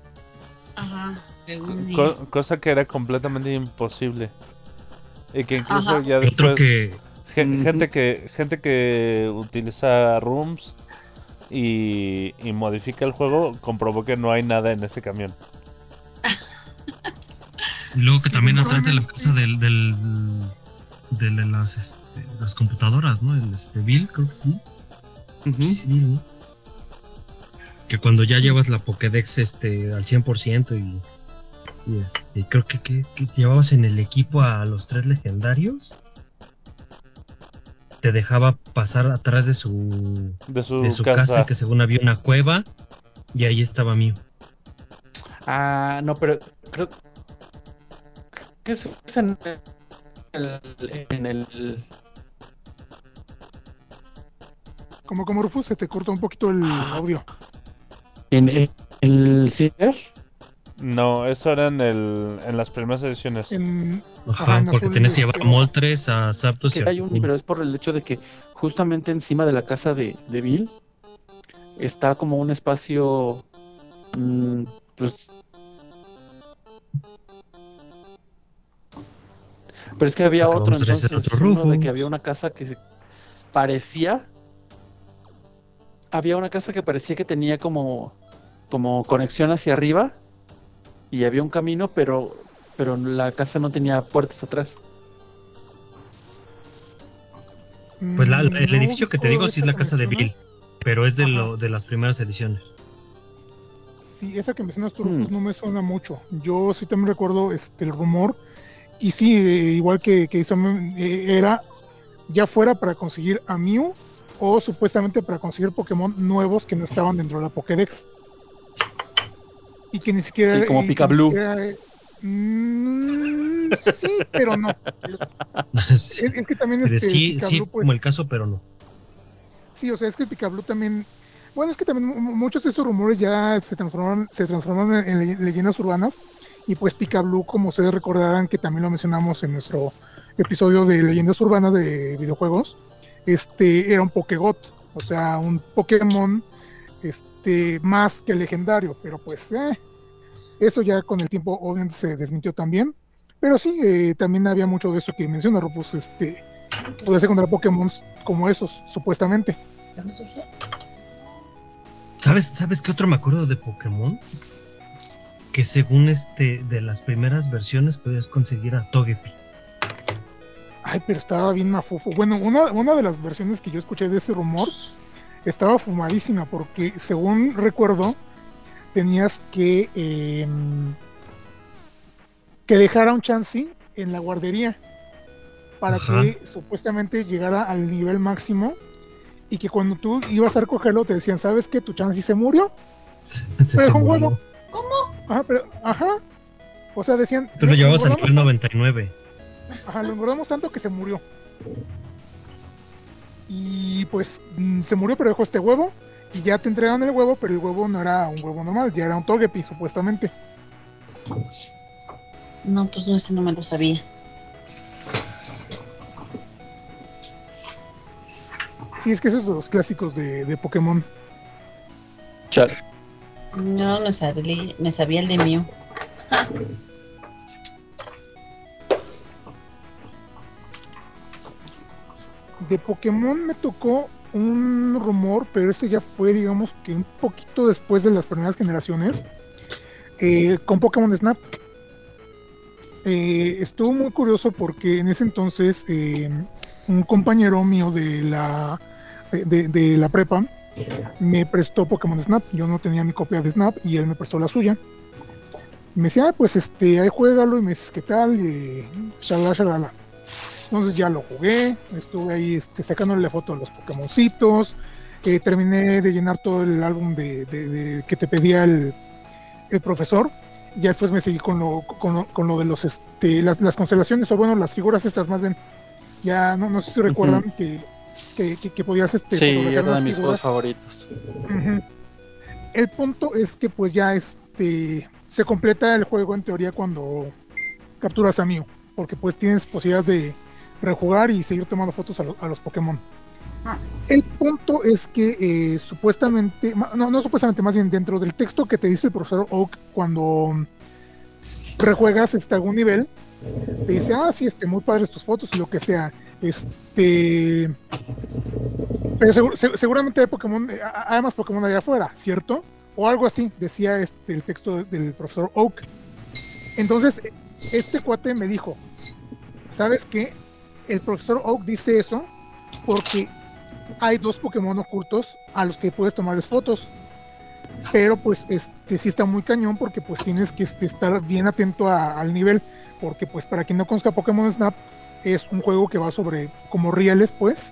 Ajá, según co- cosa que era completamente imposible. Y que incluso Ajá. ya Otro después. que gente que gente que utiliza rooms y, y modifica el juego comprobó que no hay nada en ese camión. Y luego que también atrás de la casa del, del de la- las este, las computadoras, ¿no? El este Bill, creo que sí. Sí, sí, ¿no? Que cuando ya llevas la Pokédex este, al 100% y, y este, creo que, que, que llevabas en el equipo a los tres legendarios te dejaba pasar atrás de su, De su, de su casa. casa. que según había una cueva, y ahí estaba Mew. Ah, no, pero creo que es es en el, en el Como como Rufus, se te corta un poquito el audio. en el, el ciber. No, eso era en, el, en las primeras ediciones. En, Ajá, Ajá, porque tenías que llevar a. Moltres, a Zapdos y a hay un, pero es por el hecho de que justamente encima de la casa de, de Bill está como un espacio, mm, pues... Pero es que había Acabamos otro de entonces, otro uno de que había una casa que se parecía, había una casa que parecía que tenía como, como conexión hacia arriba y había un camino, pero, pero la casa no tenía puertas atrás. Pues la- Mm, el no edificio que te digo sí es la casa de Bill, pero es de, lo, de las primeras ediciones. Sí, esa que mencionas tú, Hmm. Rufus, no me suena mucho. Yo sí también recuerdo este, el rumor. Y sí, eh, igual que, que hizo, eh, era ya fuera para conseguir a Mew o supuestamente para conseguir Pokémon nuevos que no estaban dentro de la Pokédex. Y que ni siquiera. Sí, como siquiera, eh, mm, sí, pero no. sí, Es, es que también este, sí, pues, como el caso, pero no. Sí, o sea, es que el Picablu también. Bueno, es que también mu- muchos de esos rumores ya se transformaron, se transformaron en, en le- leyendas urbanas. Y pues Picablu, como ustedes recordarán que también lo mencionamos en nuestro episodio de leyendas urbanas de videojuegos, este era un Pokégot, o sea, un Pokémon este más que legendario, pero pues eh, eso ya con el tiempo obviamente se desmintió también. Pero sí, eh, también había mucho de eso que menciona Rufus, este, encontrar Pokémon como esos, supuestamente. ¿Sabes, ¿Sabes qué otro me acuerdo de Pokémon? Que según este, de las primeras versiones podías conseguir a Togepi. Ay, pero estaba bien mafufo. Bueno, una, una de las versiones que yo escuché de ese rumor estaba fumadísima porque según recuerdo tenías que eh, que dejar a un Chansey en la guardería para Ajá. que supuestamente llegara al nivel máximo y que cuando tú ibas a recogerlo te decían, ¿sabes qué? Tu Chansey se murió. Se, se Pero te con murió. huevo. Ajá, pero, ajá. O sea, decían... Tú lo "No, llevabas al nivel 99. Ajá, lo engordamos tanto que se murió. Y pues mm, se murió, pero dejó este huevo. Y ya te entregan el huevo, pero el huevo no era un huevo normal, ya era un Togepi, supuestamente. No, pues no, ese no me lo sabía. Sí, es que esos son los clásicos de, de Pokémon. Chale. No, me sabía, me sabía el de mío. De Pokémon me tocó un rumor, pero este ya fue, digamos que un poquito después de las primeras generaciones, eh, con Pokémon Snap. Eh, estuvo muy curioso porque en ese entonces eh, un compañero mío de la, de la prepa me prestó Pokémon Snap. Yo no tenía mi copia de Snap y él me prestó la suya. Me decía, ah, pues este, ahí juégalo y me dices qué tal, y shalala, shalala. Entonces ya lo jugué, estuve ahí este, sacándole foto a los Pokémoncitos, eh, terminé de llenar todo el álbum de, de- de- que te pedía el, el profesor. Ya después me seguí con lo, con lo, con lo de los este, las, las constelaciones, o bueno, las figuras estas más bien. Ya no, no sé si recuerdan que, que, que- que podías este, Sí, era de mis juegos favoritos. El punto es que pues ya este se completa el juego en teoría cuando capturas a Mew, porque pues tienes posibilidad de rejugar y seguir tomando fotos a, lo- a los Pokémon. Ah. El punto es que eh, supuestamente, no, no supuestamente, más bien dentro del texto que te dice el profesor Oak cuando rejuegas este, algún nivel, te dice, ah, sí, este, muy padres tus fotos y lo que sea. Este, pero seguramente hay Pokémon, eh, hay más Pokémon allá afuera, ¿cierto? O algo así, decía este, el texto del profesor Oak. Entonces, este cuate me dijo, ¿sabes qué? El profesor Oak dice eso porque hay dos Pokémon ocultos a los que puedes tomarles fotos. Pero pues este sí está muy cañón porque pues tienes que este, estar bien atento al nivel. Porque pues para quien no conozca Pokémon Snap es un juego que va sobre como rieles pues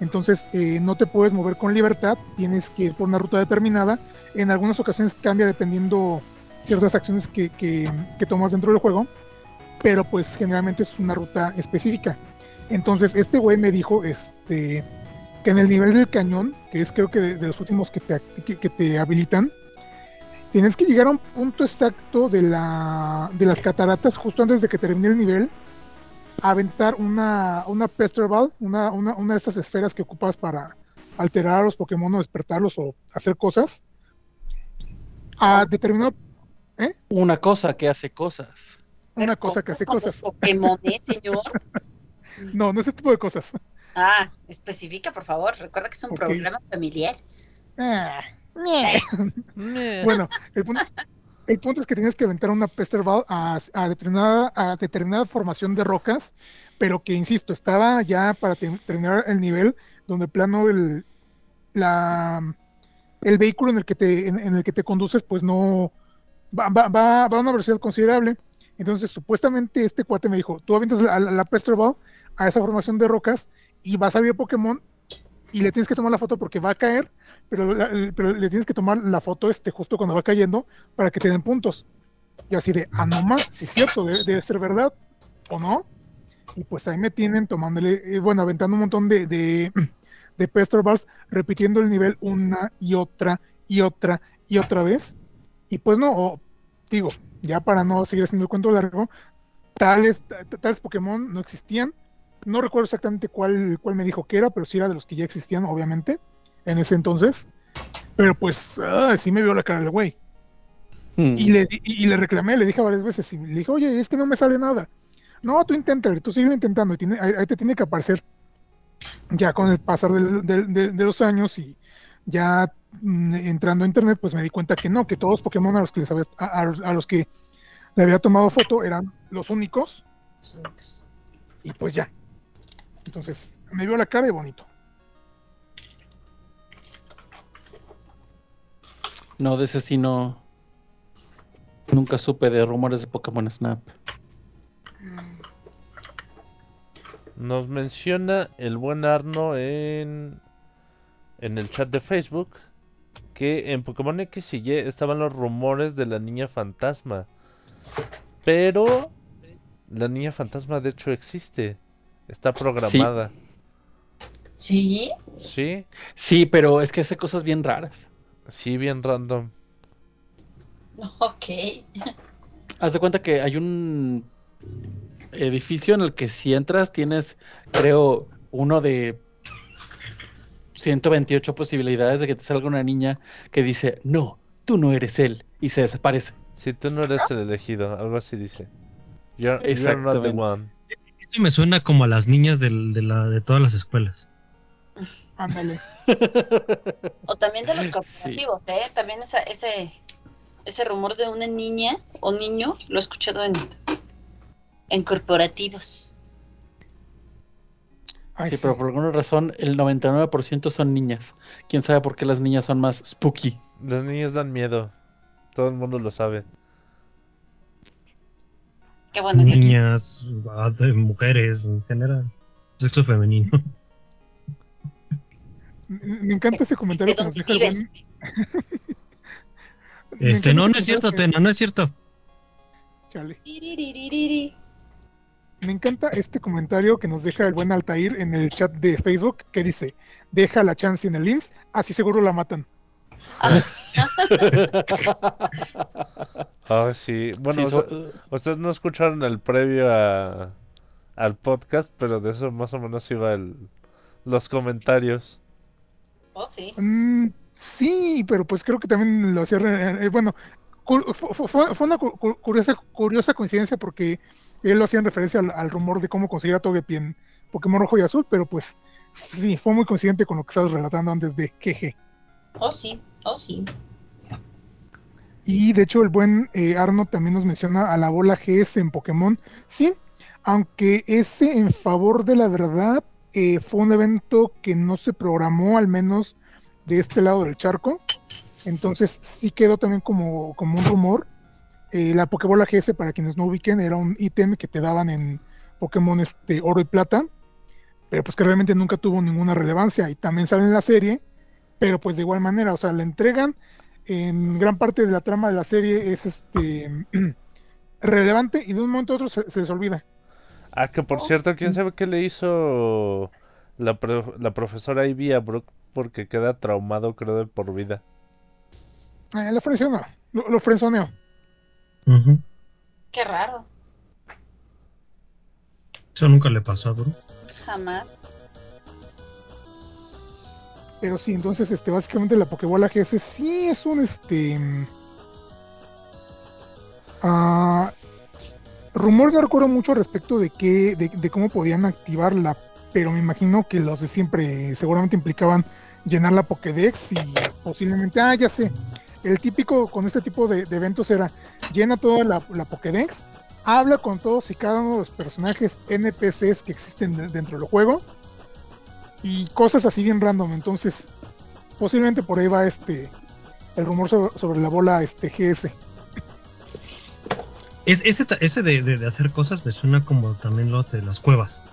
Entonces eh, no te puedes mover con libertad, tienes que ir por una ruta determinada. En algunas ocasiones cambia dependiendo ciertas acciones que, que- que tomas dentro del juego, pero pues generalmente es una ruta específica. Entonces este güey me dijo este, que en el nivel del cañón, que es creo que de, de los últimos que te, que- te habilitan, tienes que llegar a un punto exacto de, la, de las cataratas justo antes de que termine el nivel, aventar una, una Pester Ball, una, una, una de estas esferas que ocupas para alterar a los Pokémon o despertarlos o hacer cosas, a determinado Una cosa que hace cosas. una cosa que hace con los cosas. Pokémon, ¿eh, señor? No, no ese tipo de cosas. Ah, especifica, por favor. Recuerda que es un Ok. programa familiar. Ah. Bueno, el punto, el punto es que tienes que aventar una Pester Ball a, a determinada, a determinada formación de rocas, pero que, insisto, estaba ya para te- terminar el nivel donde plano el, la, el vehículo en el que te, en, el que te conduces, pues no va, va, va, a una velocidad considerable. Entonces, supuestamente este cuate me dijo, tú avientas la, la, la a esa formación de rocas y va a salir Pokémon y le tienes que tomar la foto porque va a caer, pero, pero le tienes que tomar la foto este justo cuando va cayendo para que te den puntos. Y así de, ah, no más, si es cierto, debe, ser verdad, o no. Y pues ahí me tienen tomándole, eh, bueno, aventando un montón de, de, de Balls, repitiendo el nivel una y otra y otra y otra vez. Y pues no, digo, ya para no seguir haciendo el cuento largo, tales, ta- tales Pokémon no existían. No recuerdo exactamente cuál, cuál me dijo que era, pero sí era de los que ya existían, obviamente, en ese entonces. Pero pues, ah, sí me vio la cara del güey. Hmm. Y le, di- y, y le reclamé, le dije varias veces, y le dije, oye, es que no me sale nada. No, tú inténtalo, tú sigue intentando, y tiene- ahí, ahí te tiene que aparecer. Ya con el pasar del- del- de, de los años y ya mm, entrando a internet, pues me di cuenta que no, que todos los Pokémon a los que les había, a, a los- a los que le había tomado foto eran los únicos, y pues ya. Entonces, me vio la cara de bonito. No, de ese sí no. Nunca supe de rumores de Pokémon Snap. Nos menciona el buen Arno en, en el chat de Facebook que en Pokémon X y Y estaban los rumores de la niña fantasma. Pero la niña fantasma de hecho existe. Está programada. Sí. Sí, Sí, pero es que hace cosas bien raras. sí, bien random. Ok. Haz de cuenta que hay un edificio en el que si entras tienes, creo, uno de 128 posibilidades de que te salga una niña que dice, no, tú no eres él, y se desaparece. Si tú no eres el elegido, algo así dice. You're, you're not the Exactamente. One. Eso me suena como a las niñas del- de, la, de todas las escuelas. Ándale. O también de los Sí. corporativos, ¿eh? También esa, ese, ese rumor de una niña o niño lo he escuchado en, en corporativos. Ay, sí, sí. pero por alguna razón el 99% son niñas. ¿Quién sabe por qué las niñas son más spooky? Las niñas dan miedo. Todo el mundo lo sabe. Qué bueno que aquí Niñas, ah, mujeres en general. Sexo femenino. Me encanta ese comentario que nos deja Este, no, no es cierto, comentario Tena, no es cierto. que- chale. Me encanta este comentario que nos deja el buen Altair en el chat de Facebook que dice, deja la chance en el IMSS, así seguro la matan. Ah, sí. Bueno, Sí, so- ustedes no escucharon el previo a, al podcast, pero de eso más o menos iba el, los comentarios. Oh, sí. Mm, sí, pero pues creo que también lo hacía, eh, bueno, fue, fue una cu- cu- curiosa, curiosa coincidencia porque él lo hacía en referencia al, al rumor de cómo conseguir a Togepi en Pokémon Rojo y Azul, pero pues sí, fue muy coincidente con lo que estabas relatando antes de Jeje. Oh, sí. Oh, sí. Y de hecho el buen eh, Arno también nos menciona a la bola GS en Pokémon. Sí, aunque ese en favor de la verdad eh, fue un evento que no se programó al menos de este lado del charco. Entonces sí quedó también como, como un rumor. Eh, la Pokébola GS, para quienes no ubiquen, era un ítem que te daban en Pokémon este, oro y plata. pero pues que realmente nunca tuvo ninguna relevancia y también sale en la serie, pero pues de igual manera, o sea, la entregan en gran parte de la trama de la serie es este relevante y de un momento a otro se, se les olvida. Ah, que por cierto, ¿quién sabe qué le hizo la, la profesora Ivy a Brooke? Porque queda traumado, creo, de por vida. Eh, lo frencionó, lo, lo frenzoneó. Qué raro. Eso nunca le pasó a Bru. Jamás. Pero sí, entonces este básicamente la Pokébola GS sí es un este ah, rumor no recuerdo mucho respecto de qué, de, cómo podían activarla, pero me imagino que los de siempre seguramente implicaban llenar la Pokédex y posiblemente, ah, ya sé, el típico con este tipo de, eventos era llena toda la, la Pokédex, habla con todos y cada uno de los personajes NPCs que existen de- dentro del juego y cosas así bien random. Entonces, posiblemente por ahí va este el rumor sobre, sobre la bola este GS. Es, ese ese de, de- de hacer cosas me suena como también los de las cuevas.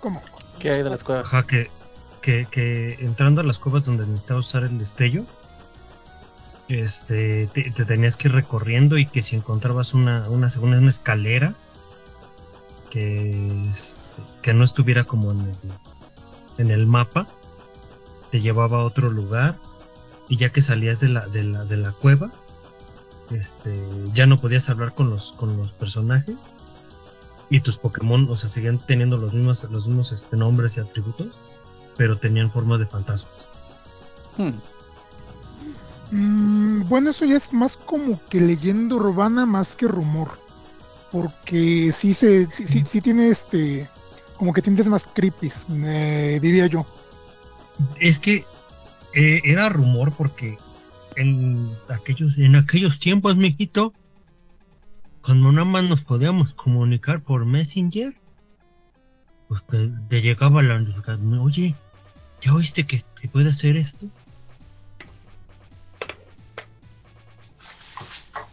¿Cómo? ¿Qué hay de las cuevas? Ajá, que, que, que entrando a las cuevas donde necesitabas usar el destello, este, te, te tenías que ir recorriendo y que si encontrabas una, una segunda una escalera que, que no estuviera como en el, en el mapa, te llevaba a otro lugar y ya que salías de la, de la, de la cueva, este, ya no podías hablar con los, con los personajes y tus Pokémon, o sea, seguían teniendo los mismos, los mismos este, nombres y atributos, pero tenían forma de fantasmas. Hmm. Mm, bueno, eso ya es más como que leyenda urbana más que rumor. Porque sí se, sí, sí, tiene este como que tintes más creepy, eh, diría yo. Es que eh, era rumor porque en aquellos, en aquellos tiempos, mijito, cuando nada más nos podíamos comunicar por Messenger, pues te, llegaba la oye, ¿ya oíste que, que puede hacer esto?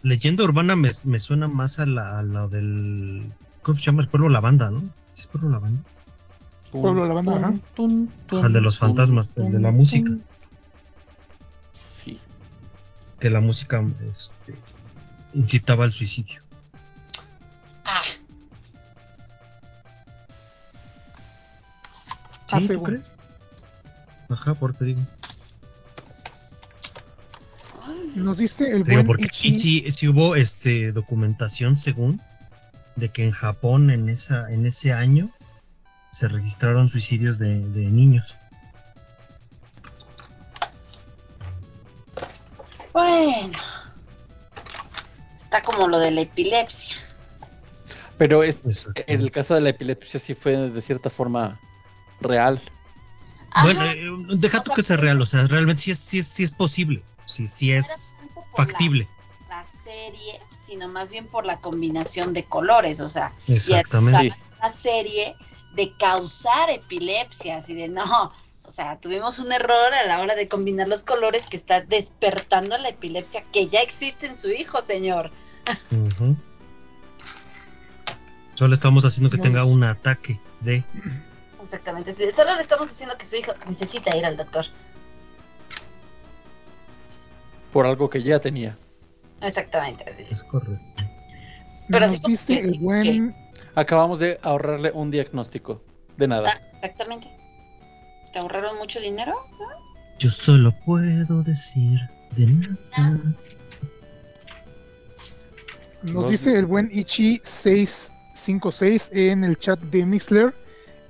Leyenda urbana me, me suena más a la, a la del. ¿Cómo se llama? El pueblo lavanda, ¿no? ¿Sí ¿Es pueblo lavanda? Pueblo de la banda, ajá. Tum, tum, Al de los fantasmas, el de la música. Sí. Que la música este, incitaba al suicidio. Ah, ¿Sí? ¿Tú según. crees? Ajá, porque digo. Nos diste el digo, buen porque aquí sí, sí hubo este documentación según de que en Japón en esa, en ese año se registraron suicidios de, de niños. bueno. Está como lo de la epilepsia. Pero es, en el caso de la epilepsia sí fue de cierta forma real. Bueno, eh, deja O sea, que sea real, o sea, realmente sí es, sí es, sí es posible, sí, sí es no la- factible. La, serie, sino más bien por la combinación de colores, o sea, y Exactamente. es una serie de causar epilepsias y de no, o sea, tuvimos un error a la hora de combinar los colores que está despertando la epilepsia que ya existe en su hijo, señor. Ujú. Solo estamos haciendo que No. tenga un ataque de. Exactamente, solo le estamos diciendo que su hijo necesita ir al doctor. Por algo que ya tenía. Exactamente. así. Es correcto. pero Nos sí como que- el buen Acabamos de ahorrarle un diagnóstico. De nada. Ah, exactamente. ¿Te ahorraron mucho dinero? Yo solo puedo decir de nada. Nos Dos- dice el buen Ichi656 en el chat de Mixler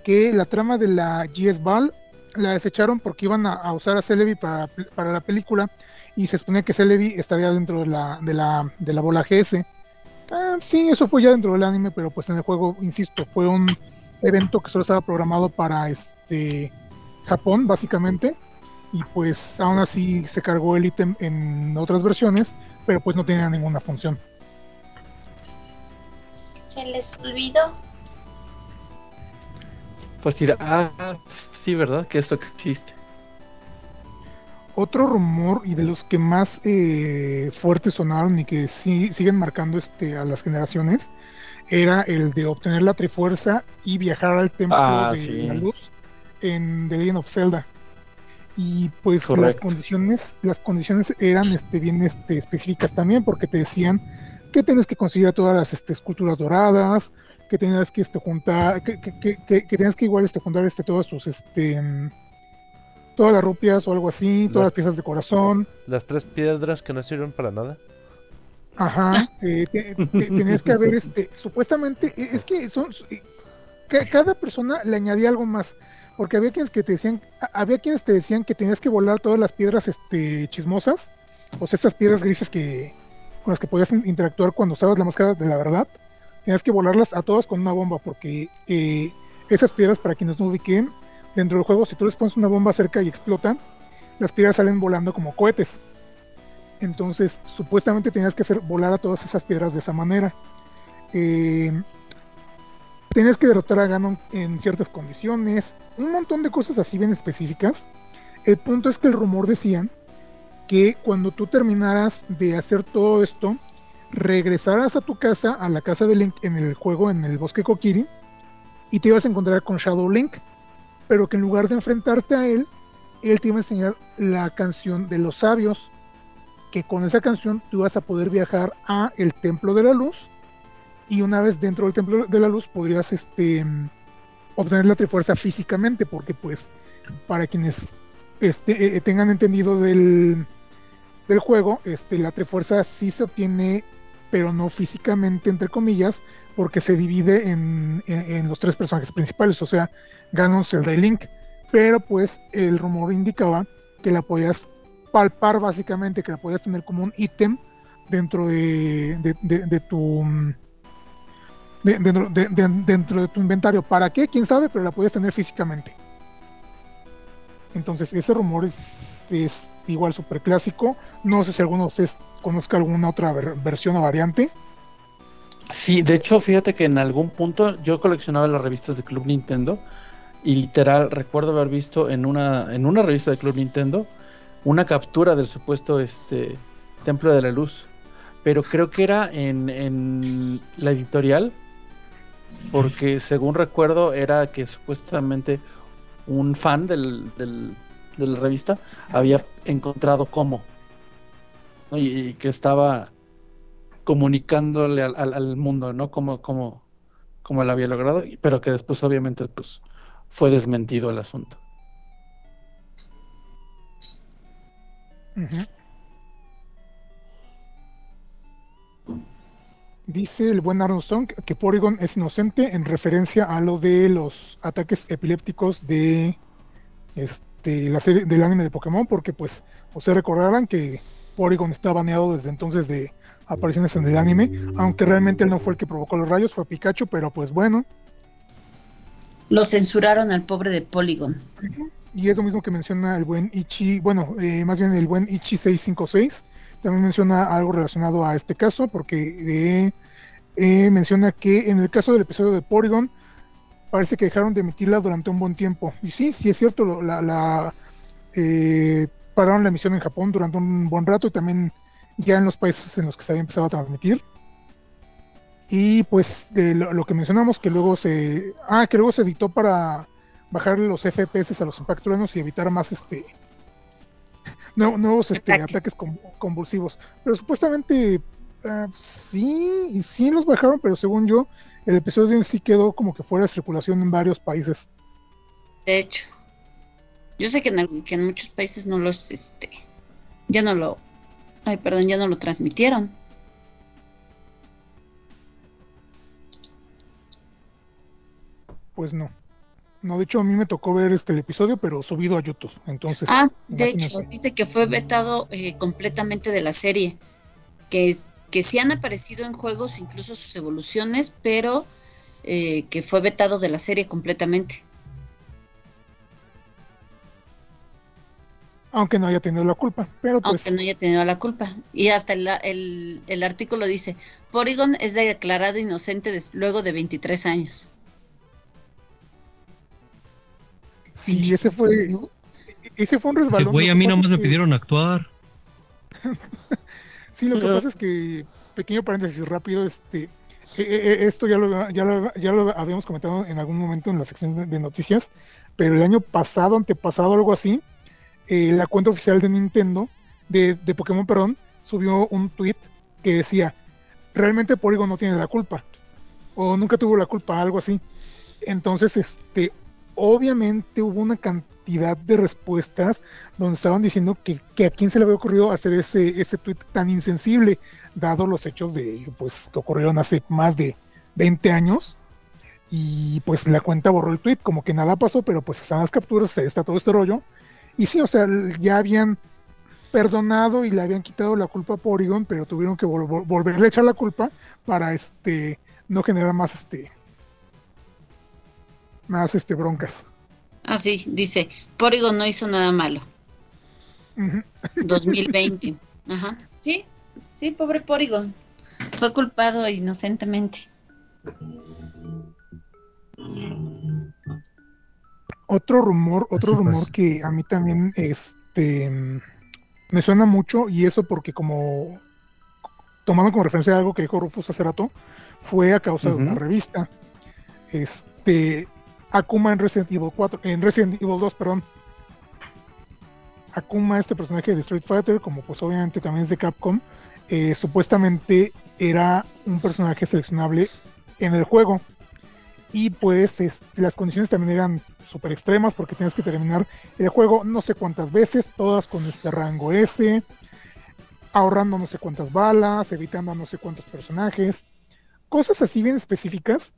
que la trama de la GS Ball la desecharon porque iban a, a usar a Celebi para, para la película y se suponía que Celebi estaría dentro de la, de la, de la bola GS. Ah, sí, eso fue ya dentro del anime, pero pues en el juego, insisto, fue un evento que solo estaba programado para este Japón, básicamente. Y pues aún así se cargó el ítem en otras versiones, pero pues no tenía ninguna función. Se les olvidó. Pues dirá, ah, sí, ¿verdad? Que esto existe. Otro rumor y de los que más eh, fuertes sonaron y que sí, siguen marcando este, a las generaciones era el de obtener la Trifuerza y viajar al Templo Ah, de sí. la Luz en The Legend of Zelda. Y pues las condiciones, las condiciones eran este, bien este, específicas también, porque te decían que tenías que conseguir a todas las este, esculturas doradas, que tenías que este, juntar, que, que, que, que- que tenías que igual este, juntar este, todas tus este todas las rupias o algo así, todas Las- las piezas de corazón. Las tres piedras que no sirven para nada. Ajá, eh, te- te- tenías que haber, este, supuestamente, eh, es que son, eh, ca- cada persona le añadía algo más, porque había quienes que te decían, había quienes te decían que tenías que volar todas las piedras, este, chismosas, o sea, estas piedras grises que, con las que podías in- interactuar cuando usabas la máscara de la verdad, tenías que volarlas a todas con una bomba, porque eh, esas piedras, para quienes no ubiquen, dentro del juego, si tú les pones una bomba cerca y explota, las piedras salen volando como cohetes. Entonces, supuestamente tenías que hacer volar a todas esas piedras de esa manera. Eh, tenías que derrotar a Ganon en ciertas condiciones, un montón de cosas así bien específicas. El punto es que el rumor decía que cuando tú terminaras de hacer todo esto, regresaras a tu casa, a la casa de Link en el juego, en el bosque Kokiri, y te ibas a encontrar con Shadow Link, pero que en lugar de enfrentarte a él, él te iba a enseñar la canción de los sabios, que con esa canción tú ibas a poder viajar a el Templo de la Luz, y una vez dentro del Templo de la Luz podrías este, obtener la Trifuerza físicamente, porque pues para quienes este, eh, tengan entendido del, del juego, este, la Trifuerza sí se obtiene, pero no físicamente, entre comillas, porque se divide en, los tres personajes principales, o sea, Ganon, Zelda y Link. Pero pues el rumor indicaba que la podías palpar básicamente, que la podías tener como un ítem dentro de, de- tu... mm, de- dentro, de, tu inventario. ¿Para qué? ¿Quién sabe? Pero la podías tener físicamente. Entonces, ese rumor es, igual súper clásico. No sé si alguno de ustedes conozca alguna otra ver- versión o variante. Sí, de hecho, fíjate que en algún punto yo coleccionaba las revistas de Club Nintendo y literal recuerdo haber visto en una en una revista de Club Nintendo una captura del supuesto este Templo de la Luz, pero creo que era en, en la editorial porque según recuerdo era que supuestamente un fan del, del- de la revista había encontrado cómo ¿no? y, y que estaba comunicándole al, al- mundo, ¿no? Cómo, cómo, cómo lo había logrado, pero que después obviamente pues fue desmentido el asunto. Dice el buen Song que Porygon es inocente en referencia a lo de los ataques epilépticos de este, la serie del anime de Pokémon, porque pues, ustedes recordarán que Porygon está baneado desde entonces de apariciones en el anime, aunque realmente él no fue el que provocó los rayos, fue Pikachu, pero pues bueno, Lo censuraron al pobre de Polygon. Y es lo mismo que menciona el buen Ichi, bueno, eh, más bien el buen Ichi 656, también menciona algo relacionado a este caso, porque eh, eh, menciona que en el caso del episodio de Porygon, parece que dejaron de emitirla durante un buen tiempo. Y sí, sí es cierto, la, la, eh, pararon la emisión en Japón durante un buen rato y también ya en los países en los que se había empezado a transmitir. Y pues de lo, lo que mencionamos, que luego se... Ah, que luego se editó para bajarle los FPS a los impactruenos y evitar más este nue- nuevos este, Ataques. ataques con- convulsivos. Pero supuestamente ah, sí, y sí los bajaron, pero según yo, el episodio en sí quedó como que fuera de circulación en varios países. De hecho, yo sé que en, que en muchos países no los, este, ya no lo, ay, perdón, ya no lo transmitieron. Pues no. No, de hecho a mí me tocó ver este el episodio, pero subido a YouTube. Entonces, Ah, de hecho, dice que fue vetado eh, completamente de la serie, que, es, que sí han aparecido en juegos, incluso sus evoluciones, pero eh, que fue vetado de la serie completamente. Aunque no haya tenido la culpa. Pero pues aunque no haya tenido la culpa. Y hasta el, el- el artículo dice, Porygon es declarado inocente des- luego de 23 años. sí, ese fue, ese fue un Ese resbalón. güey lo a que mí nomás es me que- pidieron actuar. Sí, lo que pasa es que, pequeño paréntesis rápido, este, eh, eh, esto ya lo, ya, lo, ya lo habíamos comentado en algún momento en la sección de, de noticias, pero el año pasado, antepasado, algo así, eh, la cuenta oficial de Nintendo, de, Pokémon, perdón, subió un tweet que decía, realmente Polygon no tiene la culpa, o nunca tuvo la culpa, algo así. Entonces, este, obviamente hubo una cantidad de respuestas donde estaban diciendo que, que a quién se le había ocurrido hacer ese, ese tweet tan insensible, dado los hechos de, pues, que ocurrieron hace más de 20 años. Y pues la cuenta borró el tweet, como que nada pasó, pero pues están las capturas, está todo este rollo. Y sí, o sea, ya habían perdonado y le habían quitado la culpa a Porygon, pero tuvieron que vol- vol- volverle a echar la culpa para este no generar más este más este broncas. Ah, sí, dice, Porygon no hizo nada malo. Ujú. 2020. Ajá. Sí, sí, pobre Porygon. Fue culpado inocentemente. Otro rumor, otro rumor que a mí también este me suena mucho, y eso porque como tomando como referencia algo que dijo Rufus hace rato, fue a causa de una revista. Este Akuma en Resident Evil 4, en Resident Evil 2, perdón. Akuma, este personaje de Street Fighter, como pues obviamente también es de Capcom, eh, supuestamente era un personaje seleccionable en el juego. Y pues las condiciones también eran súper extremas porque tienes que terminar el juego no sé cuántas veces, todas con este rango S, ahorrando no sé cuántas balas, evitando no sé cuántos personajes, cosas así bien específicas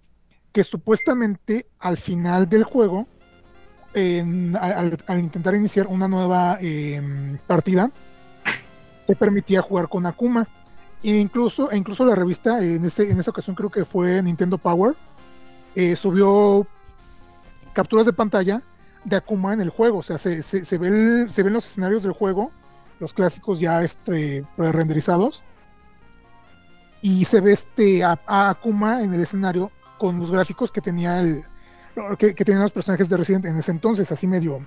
que supuestamente al final del juego, al intentar iniciar una nueva em, partida, te permitía jugar con Akuma. E incluso, e incluso la revista, en, ese, en esa ocasión creo que fue Nintendo Power, eh, subió capturas de pantalla de Akuma en el juego. O sea, se, se, se ve el- se ven los escenarios del juego, los clásicos ya este. Y se ve este a, a Akuma en el escenario con los gráficos que tenía el que, que tenían los personajes de Resident en ese entonces, así medio,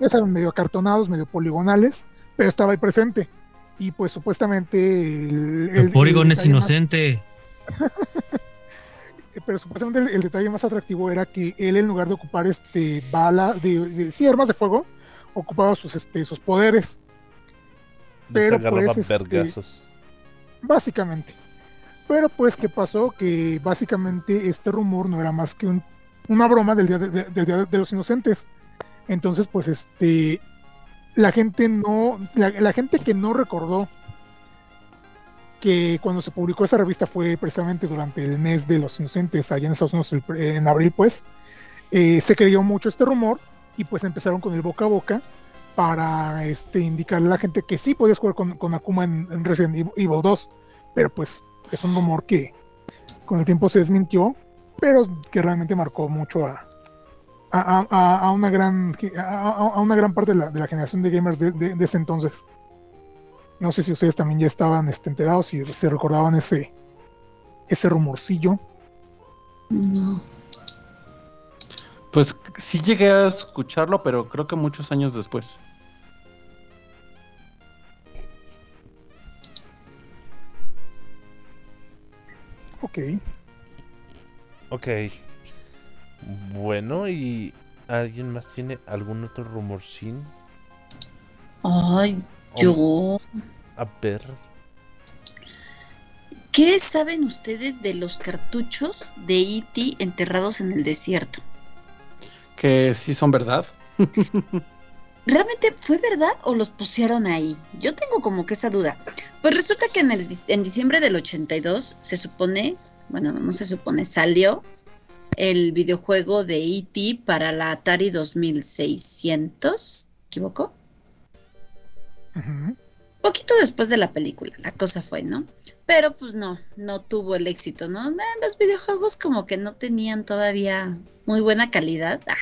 ya saben, medio acartonados, medio poligonales, pero estaba ahí presente. Y pues supuestamente el, El es inocente. eh, pero supuestamente el, el detalle más atractivo era que él en lugar de ocupar este bala de, de sí, armas de fuego ocupaba sus este sus poderes. Pero, pues, este, básicamente. Pero pues qué pasó que básicamente este rumor no era más que un- una broma del día de, de- del día de los inocentes. Entonces pues este la gente no la, la gente que no recordó que cuando se publicó esa revista fue precisamente durante el mes de los inocentes allá en Estados Unidos en abril pues eh, se creyó mucho este rumor y pues empezaron con el boca a boca para este indicarle a la gente que sí podías jugar con, con Akuma en, en Resident Evil- Evil 2 pero pues es un rumor que con el tiempo se desmintió pero que realmente marcó mucho a, a, a- a- una gran a, una gran parte de la, de la generación de gamers de ese entonces no sé si ustedes también ya estaban este, enterados y se recordaban ese ese rumorcillo No. Pues sí llegué a escucharlo, pero creo que muchos años después. ok Ok. Bueno, ¿y alguien más tiene algún otro rumorcín? Ay, yo. A ver. ¿Qué saben ustedes de los cartuchos de E.T. enterrados en el desierto? Que sí son verdad. ¿Realmente fue verdad o los pusieron ahí? Yo tengo como que esa duda. Pues resulta que en, el, en diciembre del 82 se supone, bueno, no se supone, salió el videojuego de E.T. para la Atari 2600, ¿me Poquito después de la película, la cosa fue, ¿no? Pero pues no, no tuvo el éxito, ¿no? Los videojuegos como que no tenían todavía muy buena calidad. ah.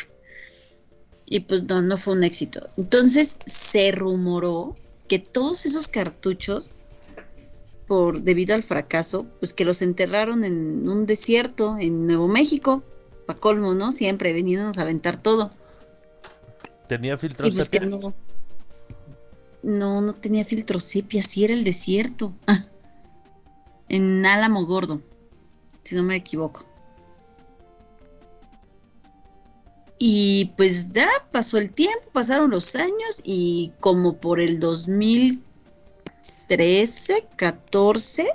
Y pues no, no fue un éxito. Entonces se rumoró que todos esos cartuchos, por debido al fracaso, pues que los enterraron en un desierto en Nuevo México, pa' colmo, ¿no? Siempre veniéndonos a aventar todo. ¿Tenía filtro Y pues que sepia? no. No, no tenía filtro sepia, sí era el desierto. Ah, en Álamo Gordo, si no me equivoco. Y pues ya pasó el tiempo, pasaron los años y como por el 2013, 14,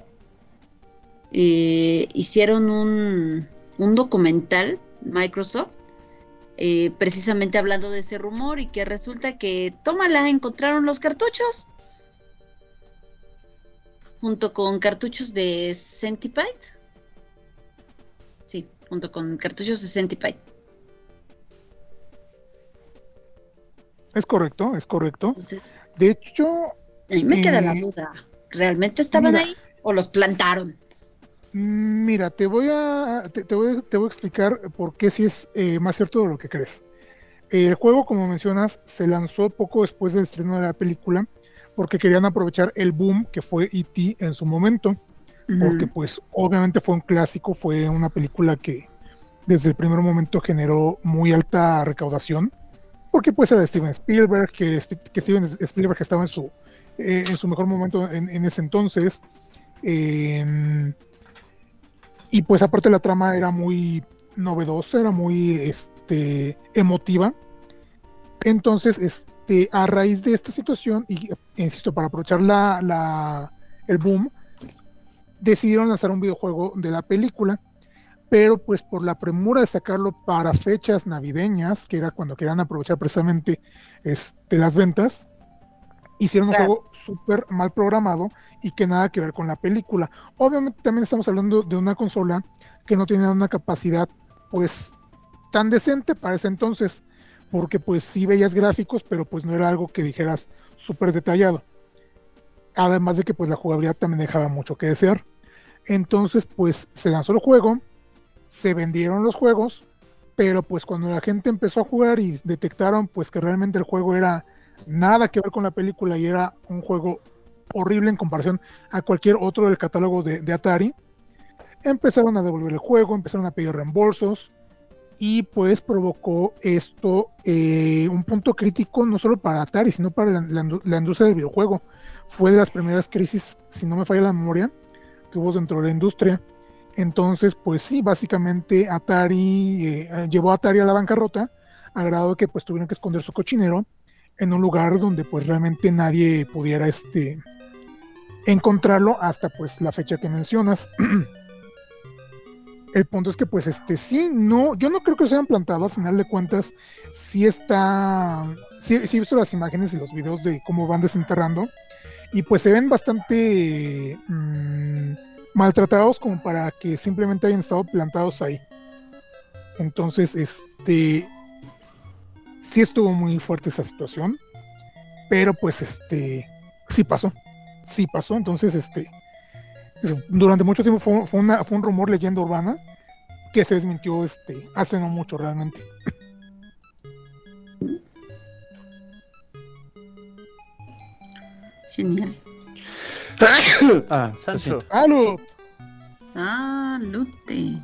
eh, hicieron un, un documental, Microsoft, eh, precisamente hablando de ese rumor y que resulta que, tómala, encontraron los cartuchos. Junto con cartuchos de Centipede. Sí, junto con cartuchos de Centipede. Es correcto, es correcto. Entonces, De hecho, a mí me queda la Eh, duda. ¿Realmente estaban mira. ahí o los plantaron? Mm, Mira, te voy a, te, te voy, te voy a explicar por qué sí es eh, más cierto de lo que crees. El juego, como mencionas, se lanzó poco después del estreno de la película porque querían aprovechar el boom que fue E.T. en su momento, porque pues obviamente fue un clásico, fue una película que desde el primer momento generó muy alta recaudación, porque pues era de Steven Spielberg, que, Steven Spielberg estaba en su, eh, en su mejor momento en, en ese entonces. Em, y pues aparte la trama era muy novedosa, era muy este, emotiva. Entonces, este, a raíz de esta situación, y insisto, para aprovechar la, la- el boom, decidieron lanzar un videojuego de la película, pero pues por la premura de sacarlo para fechas navideñas, que era cuando querían aprovechar precisamente este, las ventas, hicieron un juego súper mal programado y que nada que ver con la película. Obviamente también estamos hablando de una consola que no tenía una capacidad pues tan decente para ese entonces, porque pues sí veías gráficos, pero pues no era algo que dijeras súper detallado. Además de que pues la jugabilidad también dejaba mucho que desear. Entonces pues se lanzó el juego, se vendieron los juegos, pero pues cuando la gente empezó a jugar y detectaron pues que realmente el juego era nada que ver con la película y era un juego horrible en comparación a cualquier otro del catálogo de, de Atari, empezaron a devolver el juego, empezaron a pedir reembolsos y pues provocó esto eh, un punto crítico no solo para Atari, sino para la, la indu- la industria del videojuego. Fue de las primeras crisis, si no me falla la memoria, que hubo dentro de la industria. Entonces, pues sí, básicamente Atari eh, llevó a Atari a la bancarrota, a grado que pues tuvieron que esconder su cochinero en un lugar donde pues realmente nadie pudiera este encontrarlo hasta pues la fecha que mencionas. El punto es que pues este sí, no, yo no creo que se hayan plantado, al final de cuentas sí está, sí he visto las imágenes y los videos de cómo van desenterrando y pues se ven bastante mm, maltratados como para que simplemente hayan estado plantados ahí. Entonces, este, sí estuvo muy fuerte esa situación, pero pues este, sí pasó, sí pasó, entonces este, eso, durante mucho tiempo fue, fue una- fue un rumor leyenda urbana que se desmintió este, hace no mucho realmente. Genial. ah, Sancho. ¡Salud! Salute.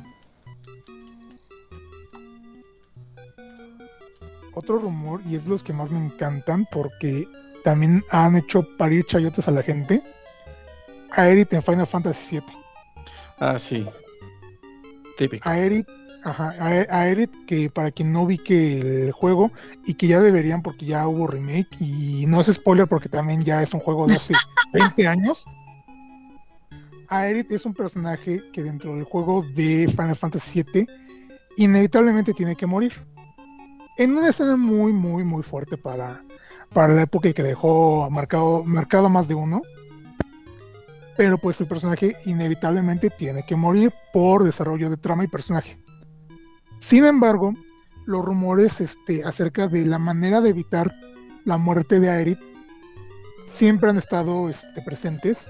Otro rumor, y es los que más me encantan porque también han hecho parir chayotes a la gente. Aerith en Final Fantasy VII. Ah, sí. Típico. Aerith, ajá, Ae- Aerith, que para quien no vi que el juego y que ya deberían porque ya hubo remake y no es spoiler porque también ya es un juego de hace 20 años. Aerith es un personaje que dentro del juego de Final Fantasy VII inevitablemente tiene que morir. En una escena muy, muy, muy fuerte para, para la época y que dejó marcado, marcado más de uno. Pero pues el personaje inevitablemente tiene que morir por desarrollo de trama y personaje. Sin embargo, los rumores este, acerca de la manera de evitar la muerte de Aerith siempre han estado este, presentes.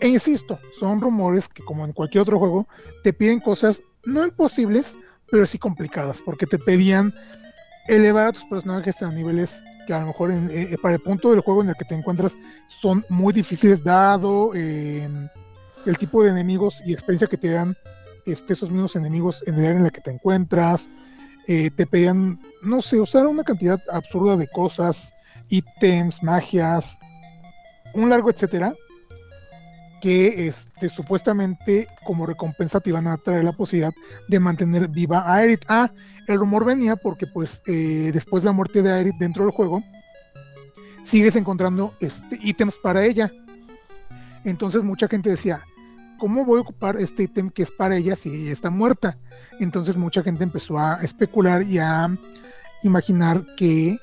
E insisto, son rumores que como en cualquier otro juego te piden cosas no imposibles, pero sí complicadas, porque te pedían elevar a tus personajes a niveles que a lo mejor eh, para el punto del juego en el que te encuentras son muy difíciles dado eh, el tipo de enemigos y experiencia que te dan este, esos mismos enemigos en el área en la que te encuentras. eh, te pedían, no sé, usar una cantidad absurda de cosas, ítems, magias, un largo etcétera, que este, supuestamente como recompensa te iban a traer la posibilidad de mantener viva a Aerith. Ah, el rumor venía porque pues eh, después de la muerte de Aerith dentro del juego, sigues encontrando este, ítems para ella. Entonces mucha gente decía, ¿cómo voy a ocupar este ítem que es para ella si está muerta? Entonces mucha gente empezó a especular y a imaginar que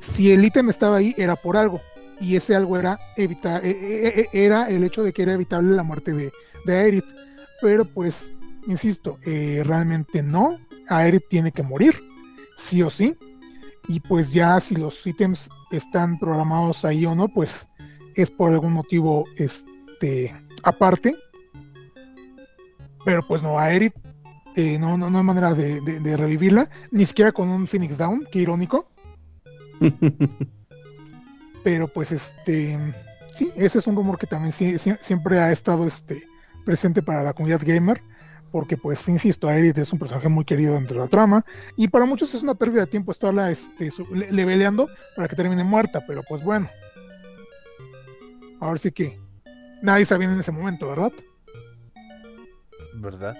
si el ítem estaba ahí era por algo y ese algo era evitar era el hecho de que era evitable la muerte de, de Aerith pero pues insisto eh, realmente no Aerith tiene que morir sí o sí. Y pues ya si los ítems están programados ahí o no pues es por algún motivo este aparte. Pero pues no Aerith eh, no, no, no hay manera de, de- de revivirla ni siquiera con un Phoenix Down qué irónico. Pero pues este sí, ese es un rumor que también sí- siempre ha estado este presente para la comunidad gamer, porque pues insisto, Aerith es un personaje muy querido dentro de la trama, y para muchos es una pérdida de tiempo estarla este, su- le- leveleando para que termine muerta, pero pues bueno. Ahora sí que nadie sabía en ese momento, ¿verdad? ¿Verdad?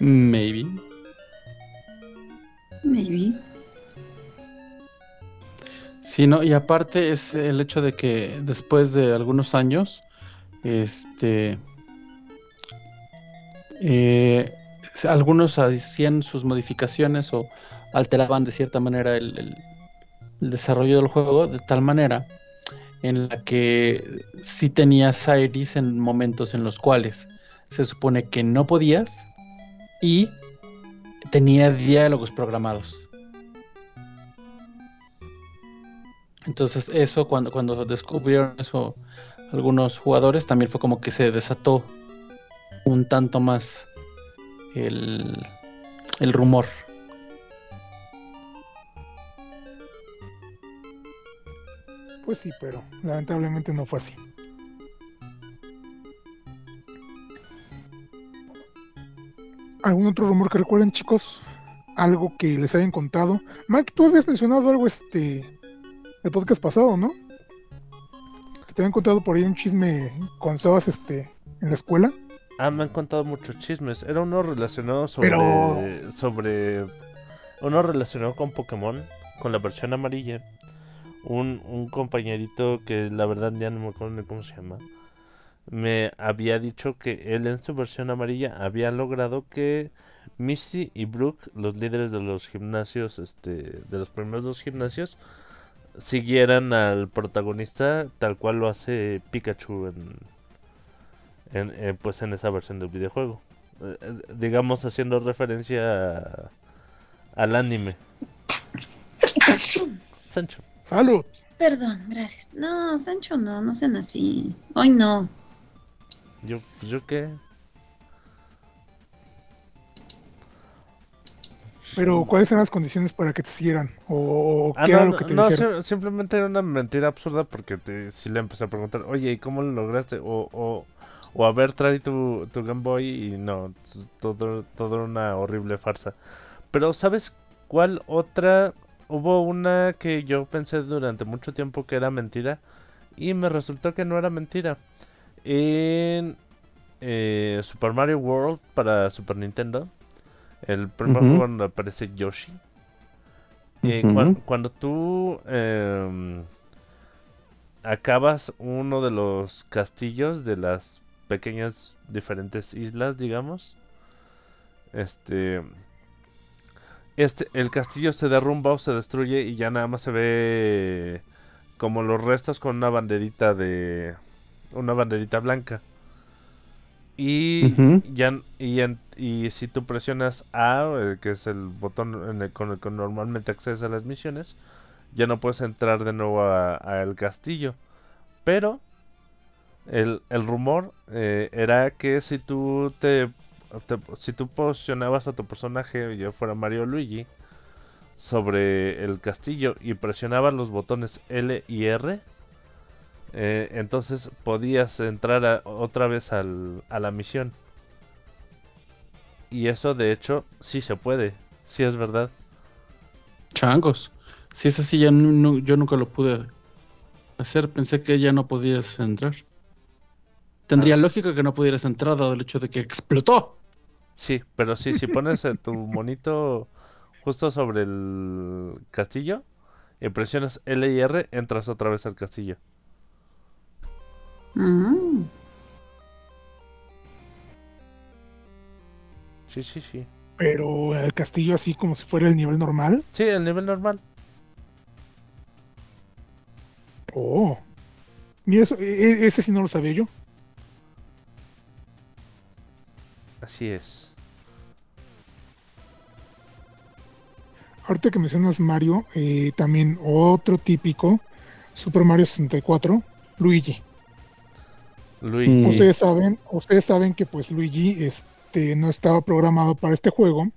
Maybe. Maybe. Sí, no, y aparte es el hecho de que después de algunos años, este, eh, algunos hacían sus modificaciones o alteraban de cierta manera el desarrollo del juego de tal manera en la que sí tenías Iris en momentos en los cuales se supone que no podías y tenía diálogos programados. Entonces eso cuando, cuando descubrieron eso algunos jugadores también fue como que se desató un tanto más el, el rumor. Pues sí, pero lamentablemente no fue así. ¿Algún otro rumor que recuerden, chicos? Algo que les hayan contado. Mike, tú habías mencionado algo este el podcast pasado, ¿no? Te habían contado por ahí un chisme cuando estabas este en la escuela. Ah, me han contado muchos chismes. Era uno relacionado sobre. Pero- sobre. Uno relacionado con Pokémon, con la versión amarilla. Un, un compañerito que la verdad ya no me acuerdo ni cómo se llama. Me había dicho que él en su versión amarilla había logrado que Misty y Brooke, los líderes de los gimnasios, este, de los primeros dos gimnasios, siguieran al protagonista tal cual lo hace Pikachu en, en, pues en esa versión del videojuego. Eh, eh, digamos haciendo referencia a- al anime. Sancho. ¡Salud! Perdón, gracias. No, Sancho, no, no sean así. Hoy no. Yo, yo qué. Pero ¿cuáles eran las condiciones para que te siguieran? ¿O Ah, qué no, era lo que te no, dijeron? simplemente era una mentira absurda porque te, si le empecé a preguntar, oye, ¿y cómo lo lograste? O, o, o a ver, trae tu, tu Game Boy y no, todo, todo era una horrible farsa. Pero ¿sabes cuál otra? Hubo una que yo pensé durante mucho tiempo que era mentira y me resultó que no era mentira. En eh, Super Mario World para Super Nintendo, el primer juego donde aparece Yoshi. Eh, cuan- cuando tú em, acabas uno de los castillos de las pequeñas diferentes islas, digamos, este, este, el castillo se derrumba o se destruye y ya nada más se ve como los restos con una banderita de, una banderita blanca. Y ya y, en- y si tú presionas A, eh, que es el botón en el- con el que normalmente accedes a las misiones, ya no puedes entrar de nuevo a- al castillo. Pero el, el rumor eh, era que si tú te, te- si tú posicionabas a tu personaje, ya fuera Mario o Luigi, sobre el castillo y presionabas los botones L y R, eh, entonces podías entrar a- otra vez al- a la misión. Y eso de hecho sí se puede, sí es verdad. Changos. Si es así, ya yo nunca lo pude hacer. Pensé que ya no podías entrar. Tendría lógica que no pudieras entrar dado el hecho de que explotó. Sí, pero sí, si pones eh, tu monito justo sobre el castillo y presionas L y R, entras otra vez al castillo. Mm. Sí, sí, sí. Pero el castillo así como si fuera el nivel normal. Sí, el nivel normal. Oh. Mira, eso, e- e- ese sí no lo sabía yo. Así es. Ahorita que mencionas Mario, eh, también otro típico, Super Mario 64, Luigi. Ustedes saben, ustedes saben que pues Luigi este, no estaba programado para este juego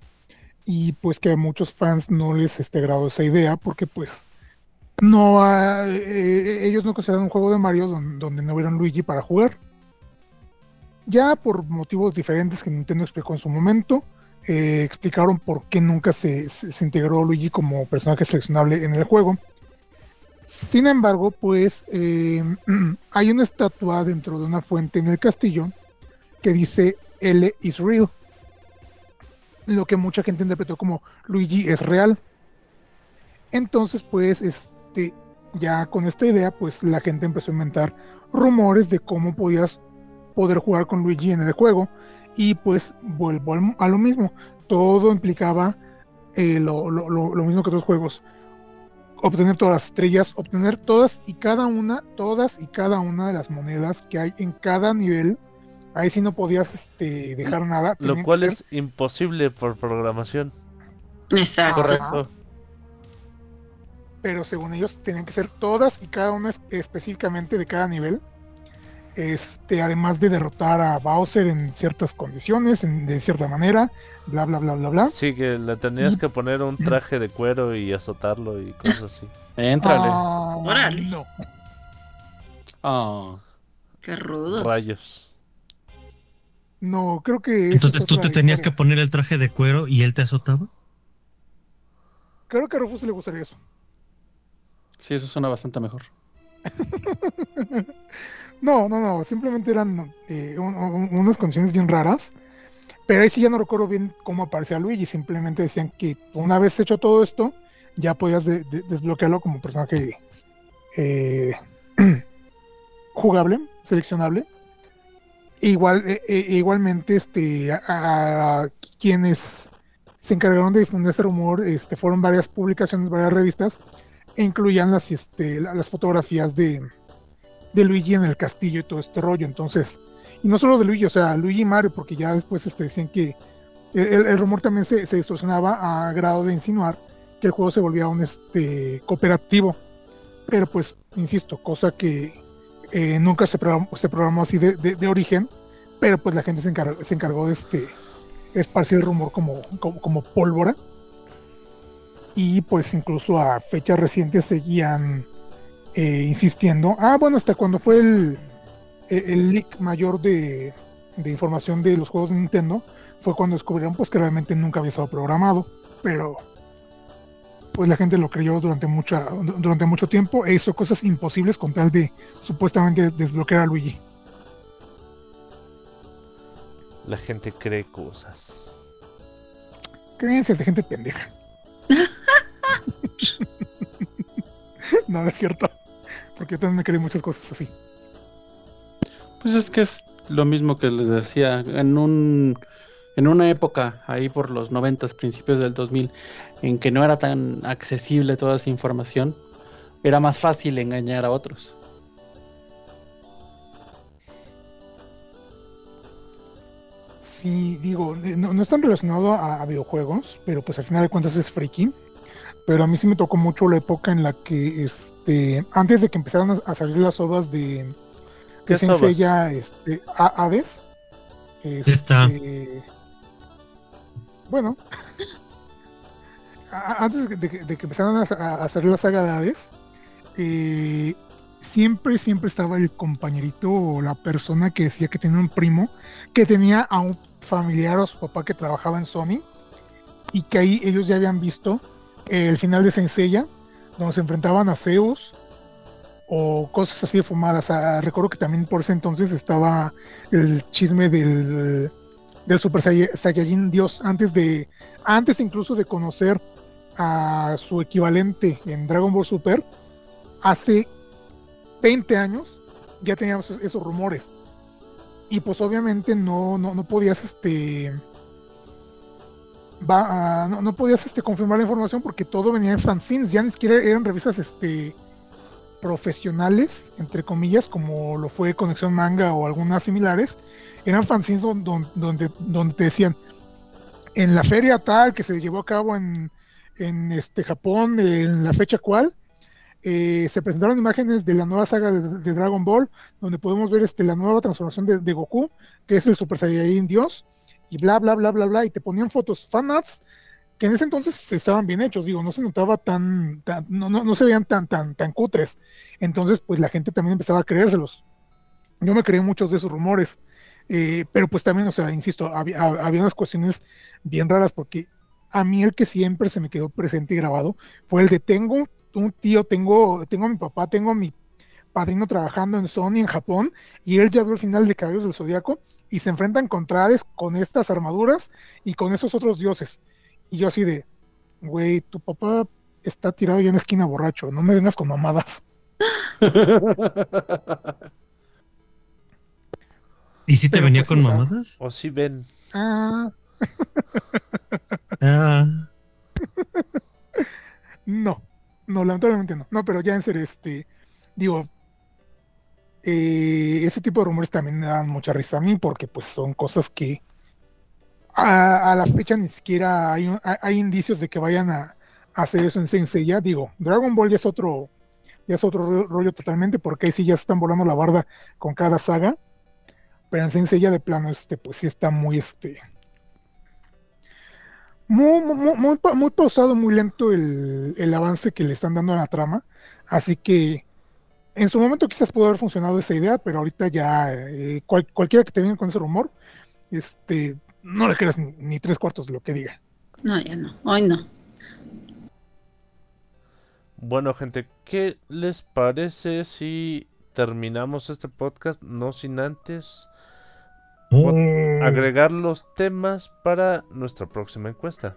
y pues que a muchos fans no les este, agradó esa idea porque pues no ha- eh, ellos no consideran un juego de Mario don- donde no hubiera un Luigi para jugar. Ya por motivos diferentes que Nintendo explicó en su momento, eh, explicaron por qué nunca se, se- se integró Luigi como personaje seleccionable en el juego. Sin embargo, pues eh, hay una estatua dentro de una fuente en el castillo que dice L is real. Lo que mucha gente interpretó como Luigi es real. Entonces, pues, este, ya con esta idea, pues la gente empezó a inventar rumores de cómo podías poder jugar con Luigi en el juego. Y pues vuelvo a lo mismo. Todo implicaba eh, lo- lo mismo que otros juegos obtener todas las estrellas, obtener todas y cada una, todas y cada una de las monedas que hay en cada nivel. Ahí sí no podías este, dejar nada. Lo cual es imposible por programación. Exacto. Correcto. pero según ellos tenían que ser todas y cada una es- específicamente de cada nivel. Este, además de derrotar a Bowser en ciertas condiciones, en- de cierta manera, bla bla bla bla bla. Sí, que le tenías que poner un traje de cuero y azotarlo y cosas así. Éntrale. Ah, Órale. no. Ah. Qué rudos. Rayos. No, creo que. Entonces es tú te tenías que poner el traje de cuero y él te azotaba. Creo que a Rufus le gustaría eso. Sí, eso suena bastante mejor. No, no, no, simplemente eran eh, un- un- unas condiciones bien raras. Pero ahí sí ya no recuerdo bien cómo aparecía Luigi. Simplemente decían que una vez hecho todo esto, ya podías de- de- desbloquearlo como personaje eh, jugable, seleccionable. Igual, eh, igualmente, este, a, quienes se encargaron de difundir este rumor, este, fueron varias publicaciones, varias revistas, e incluían las, este, la- las fotografías de, de Luigi en el castillo y todo este rollo. Entonces, y no solo de Luigi, o sea, Luigi y Mario, porque ya después este, decían que el, rumor también se, se distorsionaba a grado de insinuar que el juego se volvía un este, cooperativo. Pero pues, insisto, cosa que eh, nunca se programó, se programó así de, de- de origen, pero pues la gente se encargó, se encargó de este, esparcir el rumor como, como, como pólvora. Y pues incluso a fechas recientes seguían eh, insistiendo. Ah, bueno, hasta cuando fue el, el, el leak mayor de, de información de los juegos de Nintendo, fue cuando descubrieron pues que realmente nunca había estado programado. Pero pues la gente lo creyó durante mucha, durante mucho tiempo e hizo cosas imposibles con tal de supuestamente desbloquear a Luigi. La gente cree cosas. Creencias de gente pendeja. no, no es cierto. Porque yo también me creí muchas cosas así. Pues es que es lo mismo que les decía. En un en una época, ahí por los 90, principios del 2000, en que no era tan accesible toda esa información, era más fácil engañar a otros. Sí, digo, eh, no, no es tan relacionado a, a videojuegos, pero pues al final de cuentas es friki. Pero a mí sí me tocó mucho la época en la que, este, antes de que empezaran a, salir las obras de, ¿Qué de Saint sobas? Seiya, este, a- Hades. Está. este, Bueno, a- a- antes de que, de que empezaran a, a- a salir la saga de Hades, eh, siempre, siempre estaba el compañerito o la persona que decía que tenía un primo que tenía a un familiar o su papá que trabajaba en Sony y que ahí ellos ya habían visto el final de Senseiya, donde se enfrentaban a Zeus o cosas así fumadas. Ah, recuerdo que también por ese entonces estaba el chisme del, del Super Sai- Saiyajin Dios antes de antes incluso de conocer a su equivalente en Dragon Ball Super hace 20 años ya teníamos esos rumores y pues obviamente no no, no podías este va, no, podías este confirmar la información porque todo venía en fanzines ya ni siquiera eran revistas este profesionales, entre comillas, como lo fue Conexión Manga o algunas similares, eran fanzines don- don- donde, donde, te decían, en la feria tal que se llevó a cabo en, este Japón, en la fecha cual, eh, se presentaron imágenes de la nueva saga de, de Dragon Ball, donde podemos ver este, la nueva transformación de, de Goku, que es el Super Saiyajin Dios, y bla, bla, bla, bla, bla, y te ponían fotos fanarts que en ese entonces estaban bien hechos, digo, no se notaba tan, tan no, no, no se veían tan, tan, tan cutres. Entonces, pues la gente también empezaba a creérselos. Yo me creí muchos de esos rumores, eh, pero pues también, o sea, insisto, había, había unas cuestiones bien raras porque a mí el que siempre se me quedó presente y grabado fue el de tengo un tío, tengo, tengo a mi papá, tengo a mi padrino trabajando en Sony en Japón y él ya vio el final de Caballeros del Zodíaco y se enfrentan contra Hades con estas armaduras y con esos otros dioses. Y yo así de, güey, tu papá está tirado ya en la esquina borracho, no me vengas con mamadas. ¿Y si te Pero, venía pues, con o sea, mamadas? O si ven. Ah, Ah, no, no, lamentablemente no. No, pero ya en serio, este, digo, eh, ese tipo de rumores también me dan mucha risa a mí porque pues son cosas que a, a la fecha ni siquiera hay, hay- indicios de que vayan a, hacer eso en Sensei ya. Digo, Dragon Ball ya es otro, ya es otro ro- rollo totalmente porque ahí sí ya se están volando la barda con cada saga. Pero en Sensei ya de plano, este, pues sí está muy, este, muy, muy, muy, muy pausado, muy lento el, el avance que le están dando a la trama. Así que en su momento quizás pudo haber funcionado esa idea, pero ahorita ya eh, cual- cualquiera que te venga con ese rumor, este, no le creas ni, ni tres cuartos de lo que diga. No, ya no. Hoy no. Bueno, gente, ¿qué les parece si terminamos este podcast no sin antes oh, agregar los temas para nuestra próxima encuesta?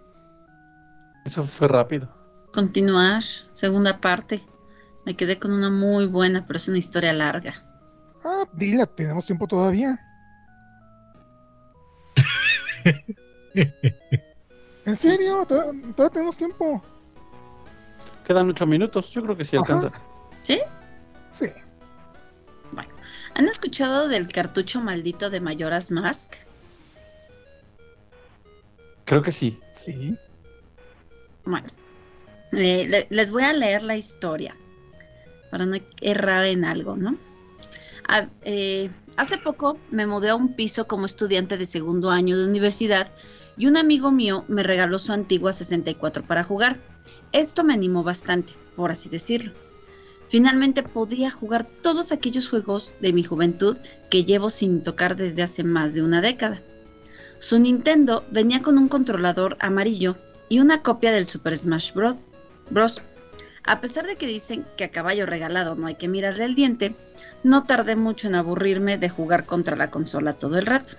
Eso fue rápido. Continuar. Segunda parte. Me quedé con una muy buena, pero es una historia larga. Ah, dila, tenemos tiempo todavía. ¿En serio? ¿Todavía, todavía tenemos tiempo? Quedan ocho minutos, yo creo que sí Ajá. alcanza. ¿Sí? Sí. ¿Han escuchado del cartucho maldito de Mayoras Mask? Creo que sí. Sí. Bueno, eh, le- les voy a leer la historia para no errar en algo, ¿no? Ah, eh, hace poco me mudé a un piso como estudiante de segundo año de universidad y un amigo mío me regaló su antigua 64 para jugar. Esto me animó bastante, por así decirlo. Finalmente podía jugar todos aquellos juegos de mi juventud que llevo sin tocar desde hace más de una década. Su Nintendo venía con un controlador amarillo y una copia del Super Smash Bros. Bros. A pesar de que dicen que a caballo regalado no hay que mirarle el diente, no tardé mucho en aburrirme de jugar contra la consola todo el rato.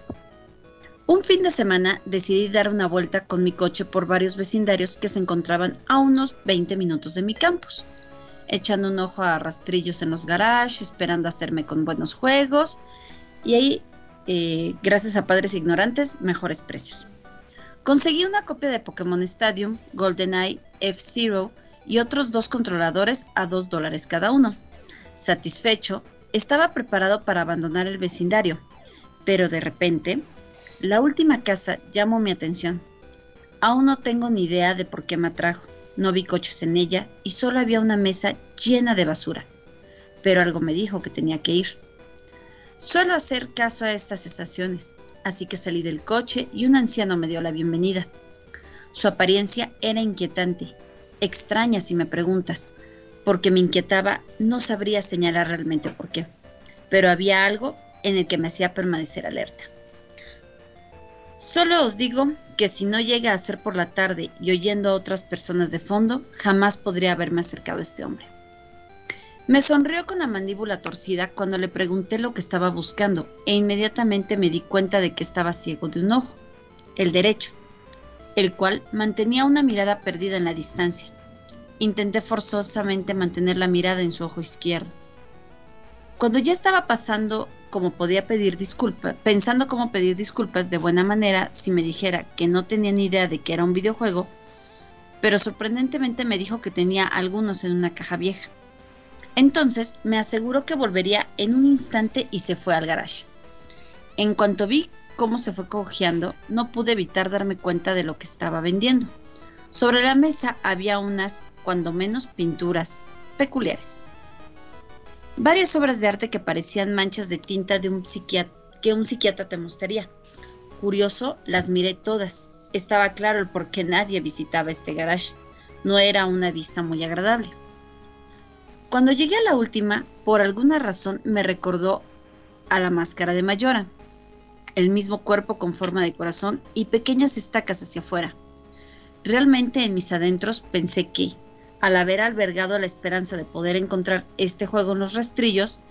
Un fin de semana decidí dar una vuelta con mi coche por varios vecindarios que se encontraban a unos 20 minutos de mi campus, echando un ojo a rastrillos en los garages, esperando hacerme con buenos juegos y ahí, eh, gracias a padres ignorantes, mejores precios. Conseguí una copia de Pokémon Stadium, GoldenEye, F-Zero y otros dos controladores a 2 dólares cada uno. Satisfecho, estaba preparado para abandonar el vecindario, pero de repente, la última casa llamó mi atención. Aún no tengo ni idea de por qué me atrajo. No vi coches en ella y solo había una mesa llena de basura. Pero algo me dijo que tenía que ir. Suelo hacer caso a estas estaciones, así que salí del coche y un anciano me dio la bienvenida. Su apariencia era inquietante, extraña si me preguntas, porque me inquietaba, no sabría señalar realmente por qué, pero había algo en el que me hacía permanecer alerta. Solo os digo que si no llega a ser por la tarde y oyendo a otras personas de fondo, jamás podría haberme acercado a este hombre. Me sonrió con la mandíbula torcida cuando le pregunté lo que estaba buscando e inmediatamente me di cuenta de que estaba ciego de un ojo, el derecho, el cual mantenía una mirada perdida en la distancia. Intenté forzosamente mantener la mirada en su ojo izquierdo. Cuando ya estaba pasando como podía pedir disculpas, pensando cómo pedir disculpas de buena manera si me dijera que no tenía ni idea de que era un videojuego, pero sorprendentemente me dijo que tenía algunos en una caja vieja. Entonces me aseguró que volvería en un instante y se fue al garage. En cuanto vi cómo se fue cojeando, no pude evitar darme cuenta de lo que estaba vendiendo. Sobre la mesa había unas, cuando menos, pinturas peculiares. Varias obras de arte que parecían manchas de tinta de un que un psiquiatra te mostraría. Curioso, las miré todas. Estaba claro el por qué nadie visitaba este garage. No era una vista muy agradable. Cuando llegué a la última, por alguna razón me recordó a la máscara de Mayora. El mismo cuerpo con forma de corazón y pequeñas estacas hacia afuera. Realmente en mis adentros pensé que, al haber albergado la esperanza de poder encontrar este juego en los rastrillos,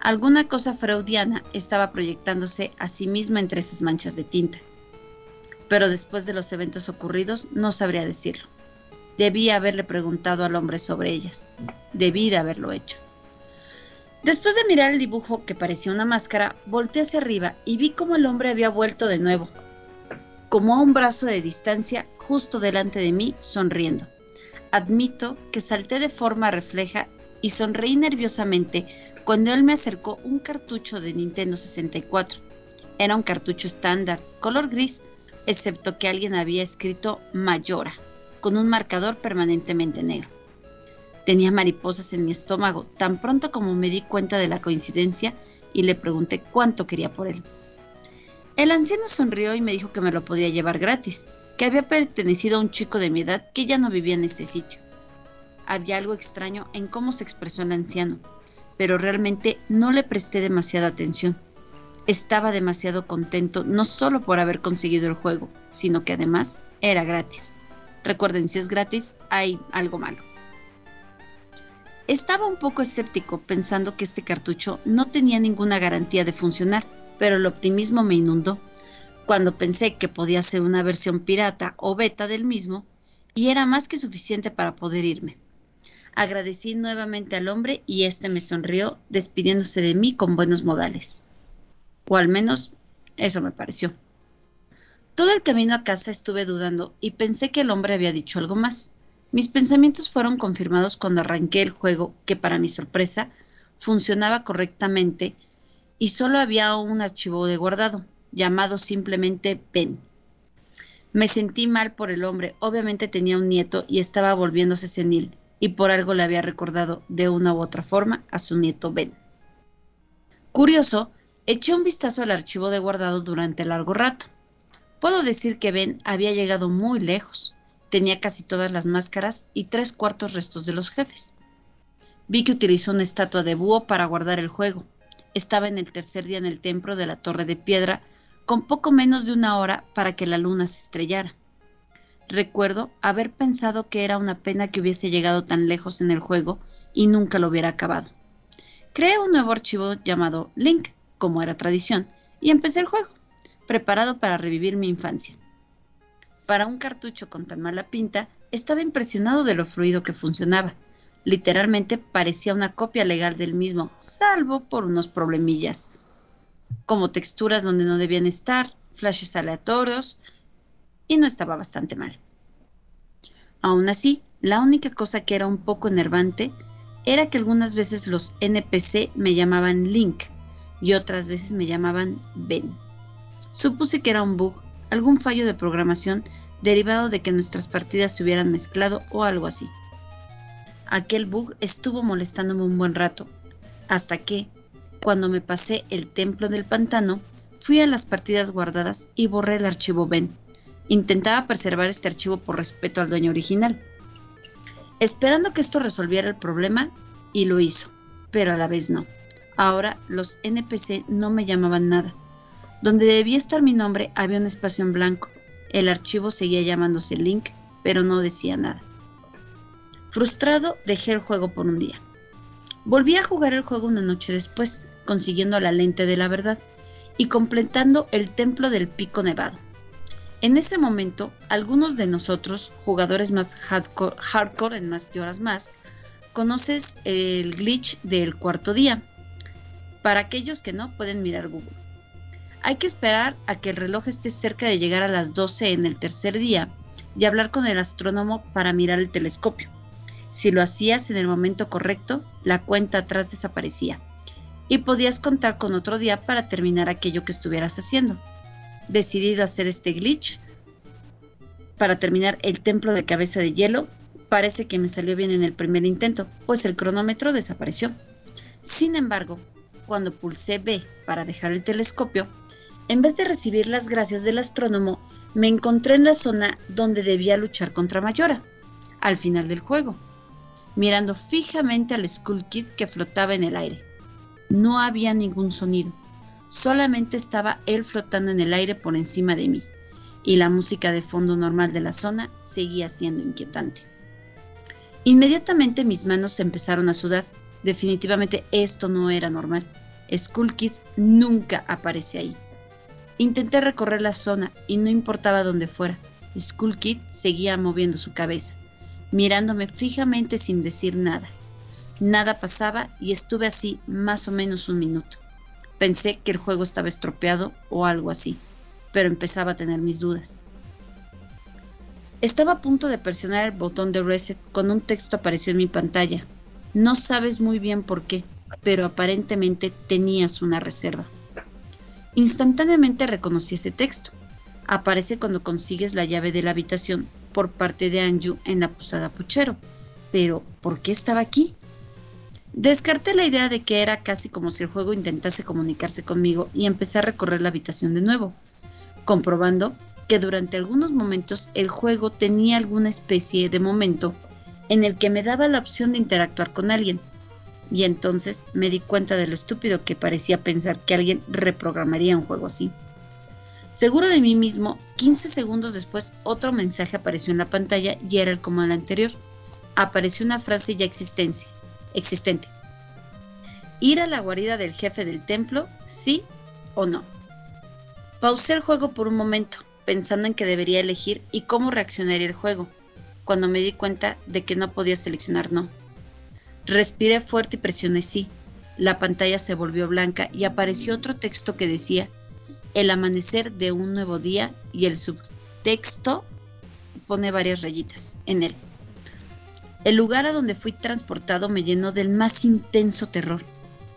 alguna cosa freudiana estaba proyectándose a sí misma entre esas manchas de tinta. Pero después de los eventos ocurridos no sabría decirlo. Debí haberle preguntado al hombre sobre ellas. Debí de haberlo hecho. Después de mirar el dibujo que parecía una máscara, volteé hacia arriba y vi cómo el hombre había vuelto de nuevo, como a un brazo de distancia justo delante de mí, sonriendo. Admito que salté de forma refleja y sonreí nerviosamente cuando él me acercó un cartucho de Nintendo 64. Era un cartucho estándar, color gris, excepto que alguien había escrito Mayora, con un marcador permanentemente negro. Tenía mariposas en mi estómago tan pronto como me di cuenta de la coincidencia y le pregunté cuánto quería por él. El anciano sonrió y me dijo que me lo podía llevar gratis, que había pertenecido a un chico de mi edad que ya no vivía en este sitio. Había algo extraño en cómo se expresó el anciano, pero realmente no le presté demasiada atención. Estaba demasiado contento no solo por haber conseguido el juego, sino que además era gratis. Recuerden, si es gratis, hay algo malo. Estaba un poco escéptico pensando que este cartucho no tenía ninguna garantía de funcionar, pero el optimismo me inundó cuando pensé que podía ser una versión pirata o beta del mismo y era más que suficiente para poder irme. Agradecí nuevamente al hombre y éste me sonrió, despidiéndose de mí con buenos modales. O al menos eso me pareció. Todo el camino a casa estuve dudando y pensé que el hombre había dicho algo más. Mis pensamientos fueron confirmados cuando arranqué el juego, que para mi sorpresa funcionaba correctamente y solo había un archivo de guardado, llamado simplemente Ben. Me sentí mal por el hombre, obviamente tenía un nieto y estaba volviéndose senil, y por algo le había recordado de una u otra forma a su nieto Ben. Curioso, eché un vistazo al archivo de guardado durante largo rato. Puedo decir que Ben había llegado muy lejos. Tenía casi todas las máscaras y tres cuartos restos de los jefes. Vi que utilizó una estatua de búho para guardar el juego. Estaba en el tercer día en el templo de la Torre de Piedra, con poco menos de una hora para que la luna se estrellara. Recuerdo haber pensado que era una pena que hubiese llegado tan lejos en el juego y nunca lo hubiera acabado. Creé un nuevo archivo llamado Link, como era tradición, y empecé el juego, preparado para revivir mi infancia. Para un cartucho con tan mala pinta, estaba impresionado de lo fluido que funcionaba. Literalmente parecía una copia legal del mismo, salvo por unos problemillas, como texturas donde no debían estar, flashes aleatorios, y no estaba bastante mal. Aún así, la única cosa que era un poco enervante era que algunas veces los NPC me llamaban Link y otras veces me llamaban Ben. Supuse que era un bug, algún fallo de programación derivado de que nuestras partidas se hubieran mezclado o algo así. Aquel bug estuvo molestándome un buen rato, hasta que, cuando me pasé el templo del pantano, fui a las partidas guardadas y borré el archivo Ben. Intentaba preservar este archivo por respeto al dueño original, esperando que esto resolviera el problema, y lo hizo, pero a la vez no. Ahora los NPC no me llamaban nada. Donde debía estar mi nombre había un espacio en blanco. El archivo seguía llamándose Link, pero no decía nada. Frustrado, dejé el juego por un día. Volví a jugar el juego una noche después, consiguiendo la lente de la verdad y completando el templo del pico nevado. En ese momento, algunos de nosotros, jugadores más hardcore, en más Lloras Más, conoces el glitch del cuarto día. Para aquellos que no, pueden mirar Google. Hay que esperar a que el reloj esté cerca de llegar a las 12 en el tercer día y hablar con el astrónomo para mirar el telescopio. Si lo hacías en el momento correcto, la cuenta atrás desaparecía y podías contar con otro día para terminar aquello que estuvieras haciendo. Decidido hacer este glitch para terminar el templo de cabeza de hielo, parece que me salió bien en el primer intento, pues el cronómetro desapareció. Sin embargo, cuando pulsé B para dejar el telescopio, en vez de recibir las gracias del astrónomo, me encontré en la zona donde debía luchar contra Mayora, al final del juego, mirando fijamente al Skull Kid que flotaba en el aire. No había ningún sonido, solamente estaba él flotando en el aire por encima de mí, y la música de fondo normal de la zona seguía siendo inquietante. Inmediatamente mis manos empezaron a sudar. Definitivamente esto no era normal. Skull Kid nunca aparece ahí. Intenté recorrer la zona y no importaba dónde fuera. Skull Kid seguía moviendo su cabeza, mirándome fijamente sin decir nada. Nada pasaba y estuve así más o menos un minuto. Pensé que el juego estaba estropeado o algo así, pero empezaba a tener mis dudas. Estaba a punto de presionar el botón de reset cuando un texto apareció en mi pantalla. No sabes muy bien por qué, pero aparentemente tenías una reserva. Instantáneamente reconocí ese texto. Aparece cuando consigues la llave de la habitación por parte de Anju en la posada Puchero. Pero, ¿por qué estaba aquí? Descarté la idea de que era casi como si el juego intentase comunicarse conmigo y empecé a recorrer la habitación de nuevo, comprobando que durante algunos momentos el juego tenía alguna especie de momento en el que me daba la opción de interactuar con alguien. Y entonces me di cuenta de lo estúpido que parecía pensar que alguien reprogramaría un juego así. Seguro de mí mismo, 15 segundos después otro mensaje apareció en la pantalla y era el como el anterior. Apareció una frase ya existencia, existente. Ir a la guarida del jefe del templo, sí o no. Pausé el juego por un momento, pensando en que debería elegir y cómo reaccionaría el juego, cuando me di cuenta de que no podía seleccionar no. Respiré fuerte y presioné sí. La pantalla se volvió blanca y apareció otro texto que decía el amanecer de un nuevo día y el subtexto pone varias rayitas en él. El lugar a donde fui transportado me llenó del más intenso terror,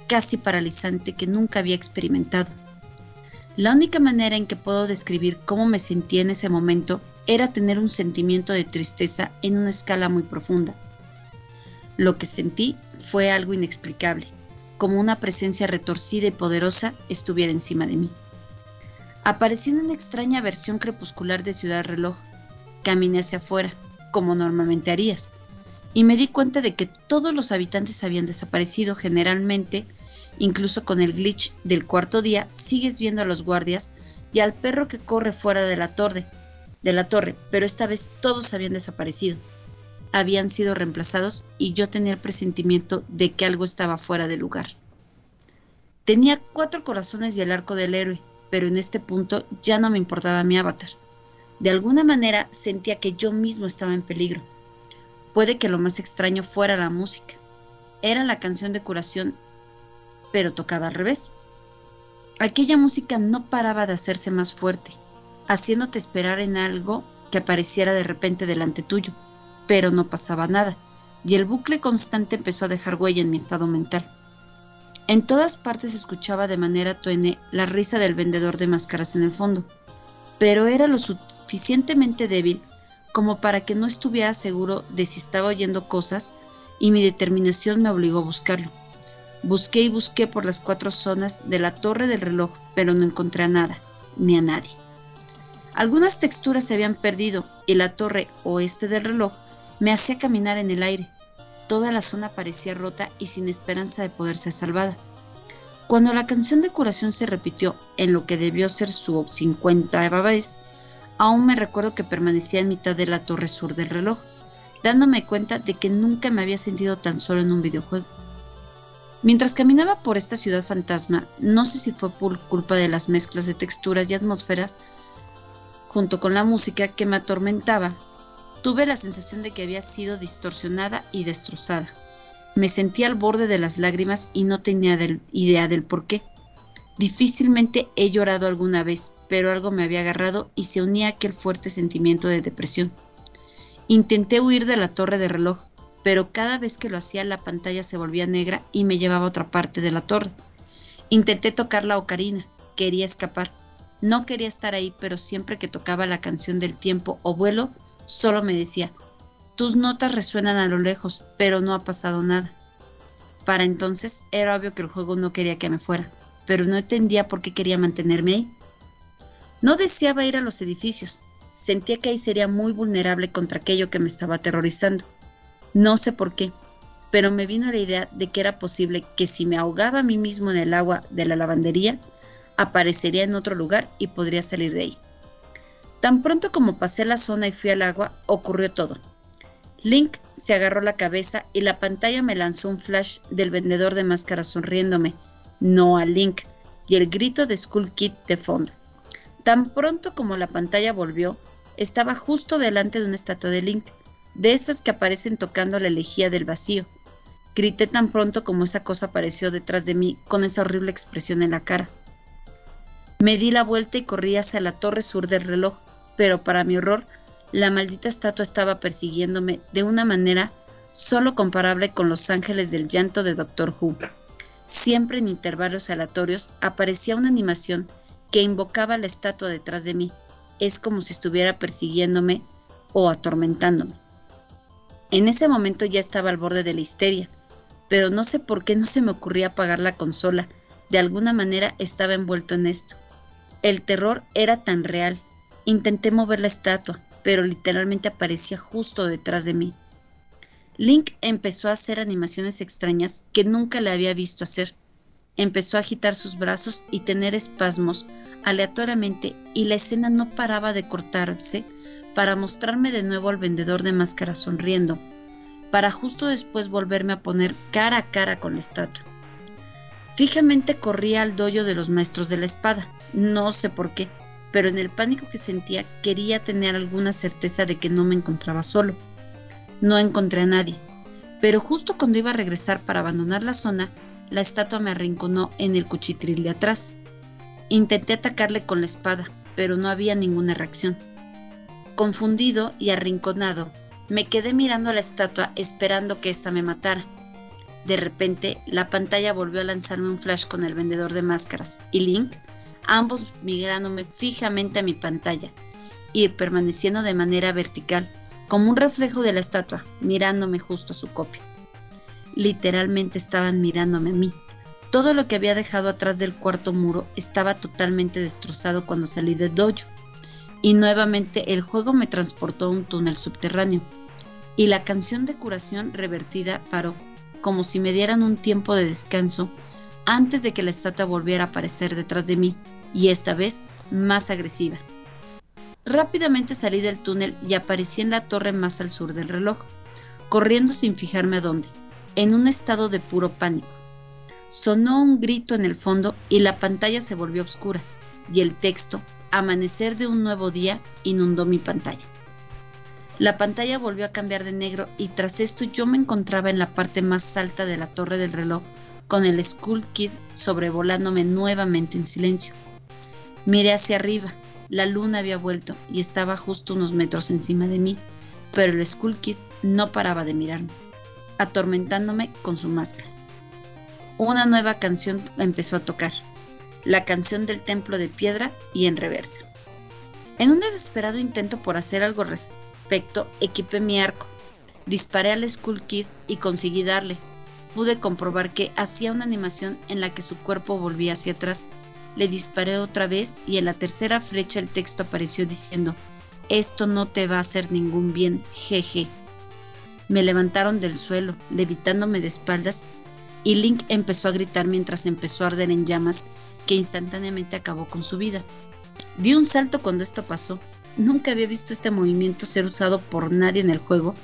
casi paralizante que nunca había experimentado. La única manera en que puedo describir cómo me sentí en ese momento era tener un sentimiento de tristeza en una escala muy profunda. Lo que sentí fue algo inexplicable, como una presencia retorcida y poderosa estuviera encima de mí. Aparecí en una extraña versión crepuscular de Ciudad Reloj. Caminé hacia afuera, como normalmente harías, y me di cuenta de que todos los habitantes habían desaparecido generalmente, incluso con el glitch del cuarto día, sigues viendo a los guardias y al perro que corre fuera de la torre, de la torre, pero esta vez todos habían desaparecido. Habían sido reemplazados y yo tenía el presentimiento de que algo estaba fuera de lugar. Tenía cuatro corazones y el arco del héroe, pero en este punto ya no me importaba mi avatar. De alguna manera sentía que yo mismo estaba en peligro. Puede que lo más extraño fuera la música. Era la canción de curación, pero tocada al revés. Aquella música no paraba de hacerse más fuerte, haciéndote esperar en algo que apareciera de repente delante tuyo, pero no pasaba nada, y el bucle constante empezó a dejar huella en mi estado mental. En todas partes escuchaba de manera tuene la risa del vendedor de máscaras en el fondo, pero era lo suficientemente débil como para que no estuviera seguro de si estaba oyendo cosas y mi determinación me obligó a buscarlo. Busqué y busqué por las cuatro zonas de la torre del reloj, pero no encontré a nada, ni a nadie. Algunas texturas se habían perdido y la torre oeste del reloj me hacía caminar en el aire. Toda la zona parecía rota y sin esperanza de poder ser salvada. Cuando la canción de curación se repitió en lo que debió ser su 50 vez, aún me recuerdo que permanecía en mitad de la torre sur del reloj, dándome cuenta de que nunca me había sentido tan solo en un videojuego. Mientras caminaba por esta ciudad fantasma, no sé si fue por culpa de las mezclas de texturas y atmósferas, junto con la música que me atormentaba, tuve la sensación de que había sido distorsionada y destrozada. Me sentí al borde de las lágrimas y no tenía idea del por qué. Difícilmente he llorado alguna vez, pero algo me había agarrado y se unía a aquel fuerte sentimiento de depresión. Intenté huir de la torre de reloj, pero cada vez que lo hacía la pantalla se volvía negra y me llevaba a otra parte de la torre. Intenté tocar la ocarina, quería escapar. No quería estar ahí, pero siempre que tocaba la canción del tiempo o vuelo, solo me decía, tus notas resuenan a lo lejos, pero no ha pasado nada. Para entonces era obvio que el juego no quería que me fuera, pero no entendía por qué quería mantenerme ahí. No deseaba ir a los edificios, sentía que ahí sería muy vulnerable contra aquello que me estaba aterrorizando. No sé por qué, pero me vino la idea de que era posible que si me ahogaba a mí mismo en el agua de la lavandería, aparecería en otro lugar y podría salir de ahí. Tan pronto como pasé la zona y fui al agua, ocurrió todo. Link se agarró la cabeza y la pantalla me lanzó un flash del vendedor de máscaras sonriéndome, no a Link, y el grito de Skull Kid de fondo. Tan pronto como la pantalla volvió, estaba justo delante de una estatua de Link, de esas que aparecen tocando la elegía del vacío. Grité tan pronto como esa cosa apareció detrás de mí con esa horrible expresión en la cara. Me di la vuelta y corrí hacia la torre sur del reloj, pero para mi horror, la maldita estatua estaba persiguiéndome de una manera solo comparable con los ángeles del llanto de Doctor Who. Siempre en intervalos aleatorios aparecía una animación que invocaba la estatua detrás de mí. Es como si estuviera persiguiéndome o atormentándome. En ese momento ya estaba al borde de la histeria, pero no sé por qué no se me ocurría apagar la consola. De alguna manera estaba envuelto en esto. El terror era tan real. Intenté mover la estatua, pero literalmente aparecía justo detrás de mí. Link empezó a hacer animaciones extrañas que nunca le había visto hacer. Empezó a agitar sus brazos y tener espasmos aleatoriamente y la escena no paraba de cortarse para mostrarme de nuevo al vendedor de máscaras sonriendo, para justo después volverme a poner cara a cara con la estatua. Fijamente corría al doyo de los maestros de la espada, no sé por qué, pero en el pánico que sentía quería tener alguna certeza de que no me encontraba solo. No encontré a nadie, pero justo cuando iba a regresar para abandonar la zona, la estatua me arrinconó en el cuchitril de atrás. Intenté atacarle con la espada, pero no había ninguna reacción. Confundido y arrinconado, me quedé mirando a la estatua esperando que ésta me matara. De repente, la pantalla volvió a lanzarme un flash con el vendedor de máscaras y Link, ambos mirándome fijamente a mi pantalla y permaneciendo de manera vertical, como un reflejo de la estatua, mirándome justo a su copia. Literalmente estaban mirándome a mí. Todo lo que había dejado atrás del cuarto muro estaba totalmente destrozado cuando salí del dojo. Y nuevamente el juego me transportó a un túnel subterráneo. Y la canción de curación revertida paró, como si me dieran un tiempo de descanso antes de que la estatua volviera a aparecer detrás de mí, y esta vez más agresiva. Rápidamente salí del túnel y aparecí en la torre más al sur del reloj, corriendo sin fijarme a dónde, en un estado de puro pánico. Sonó un grito en el fondo y la pantalla se volvió oscura, y el texto, Amanecer de un nuevo día, inundó mi pantalla. La pantalla volvió a cambiar de negro y tras esto yo me encontraba en la parte más alta de la torre del reloj con el Skull Kid sobrevolándome nuevamente en silencio. Miré hacia arriba, la luna había vuelto y estaba justo unos metros encima de mí, pero el Skull Kid no paraba de mirarme, atormentándome con su máscara. Una nueva canción empezó a tocar, la canción del templo de piedra y en reversa. En un desesperado intento por hacer algo respecto, equipé mi arco, disparé al Skull Kid y conseguí darle. Pude comprobar que hacía una animación en la que su cuerpo volvía hacia atrás. Le disparé otra vez y en la tercera flecha el texto apareció diciendo, esto no te va a hacer ningún bien, jeje. Me levantaron del suelo, levitándome de espaldas, y Link empezó a gritar mientras empezó a arder en llamas que instantáneamente acabó con su vida. Dio un salto cuando esto pasó. Nunca había visto este movimiento ser usado por nadie en el juego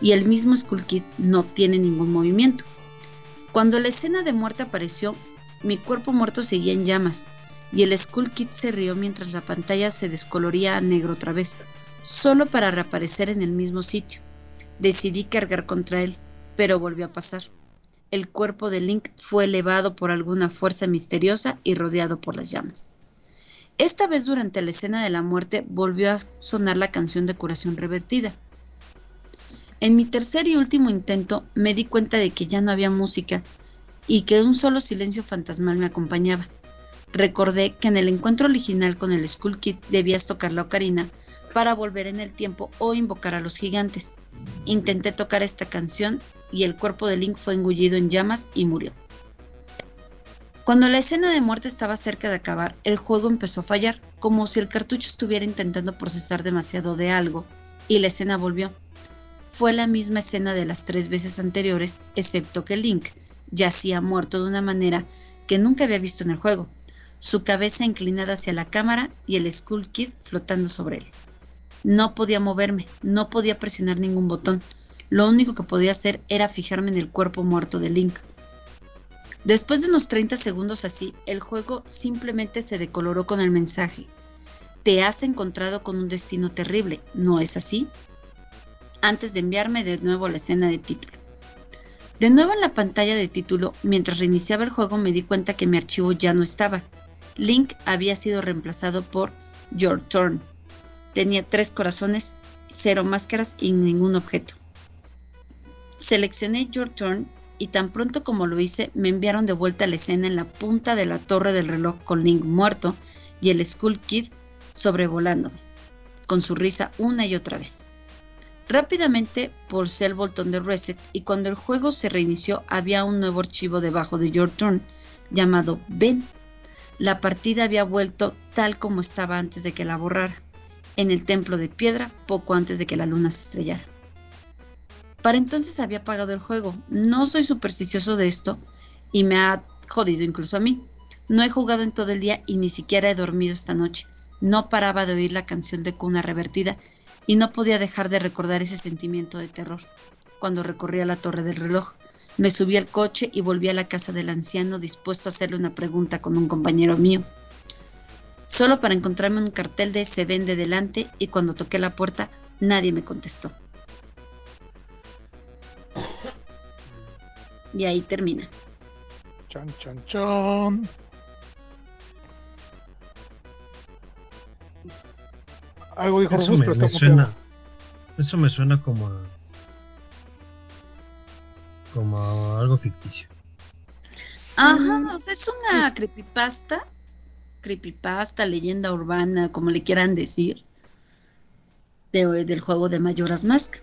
y el mismo Skull Kid no tiene ningún movimiento. Cuando la escena de muerte apareció, mi cuerpo muerto seguía en llamas y el Skull Kid se rió mientras la pantalla se descoloría a negro otra vez, solo para reaparecer en el mismo sitio. Decidí cargar contra él, pero volvió a pasar. El cuerpo de Link fue elevado por alguna fuerza misteriosa y rodeado por las llamas. Esta vez durante la escena de la muerte volvió a sonar la canción de curación revertida. En mi tercer y último intento me di cuenta de que ya no había música y que un solo silencio fantasmal me acompañaba. Recordé que en el encuentro original con el Skull Kid debías tocar la ocarina para volver en el tiempo o invocar a los gigantes. Intenté tocar esta canción y el cuerpo de Link fue engullido en llamas y murió. Cuando la escena de muerte estaba cerca de acabar, el juego empezó a fallar, como si el cartucho estuviera intentando procesar demasiado de algo, y la escena volvió. Fue la misma escena de las tres veces anteriores, excepto que Link yacía muerto de una manera que nunca había visto en el juego, su cabeza inclinada hacia la cámara y el Skull Kid flotando sobre él. No podía moverme, no podía presionar ningún botón, lo único que podía hacer era fijarme en el cuerpo muerto de Link. Después de unos 30 segundos así, el juego simplemente se decoloró con el mensaje. Te has encontrado con un destino terrible, ¿no es así? Antes de enviarme de nuevo a la escena de título. De nuevo en la pantalla de título, mientras reiniciaba el juego me di cuenta que mi archivo ya no estaba. Link había sido reemplazado por Your Turn. Tenía tres corazones, cero máscaras y ningún objeto. Seleccioné Your Turn y tan pronto como lo hice me enviaron de vuelta a la escena en la punta de la torre del reloj con Link muerto y el Skull Kid sobrevolándome, con su risa una y otra vez. Rápidamente pulsé el botón de reset y cuando el juego se reinició había un nuevo archivo debajo de Your Turn llamado Ben. La partida había vuelto tal como estaba antes de que la borrara, en el templo de piedra poco antes de que la luna se estrellara. Para entonces había apagado el juego. No soy supersticioso de esto y me ha jodido incluso a mí. No he jugado en todo el día y ni siquiera he dormido esta noche. No paraba de oír la canción de cuna revertida y no podía dejar de recordar ese sentimiento de terror. Cuando recorría la torre del reloj, me subí al coche y volví a la casa del anciano dispuesto a hacerle una pregunta con un compañero mío. Solo para encontrarme un cartel de se vende delante y cuando toqué la puerta nadie me contestó. Y ahí termina. Algo dijo Eso Rufus, me, pero me suena. Eso me suena como a. como a algo ficticio. Ajá, o sea, es una creepypasta. Creepypasta, leyenda urbana, como le quieran decir. de- del juego de Majora's Mask.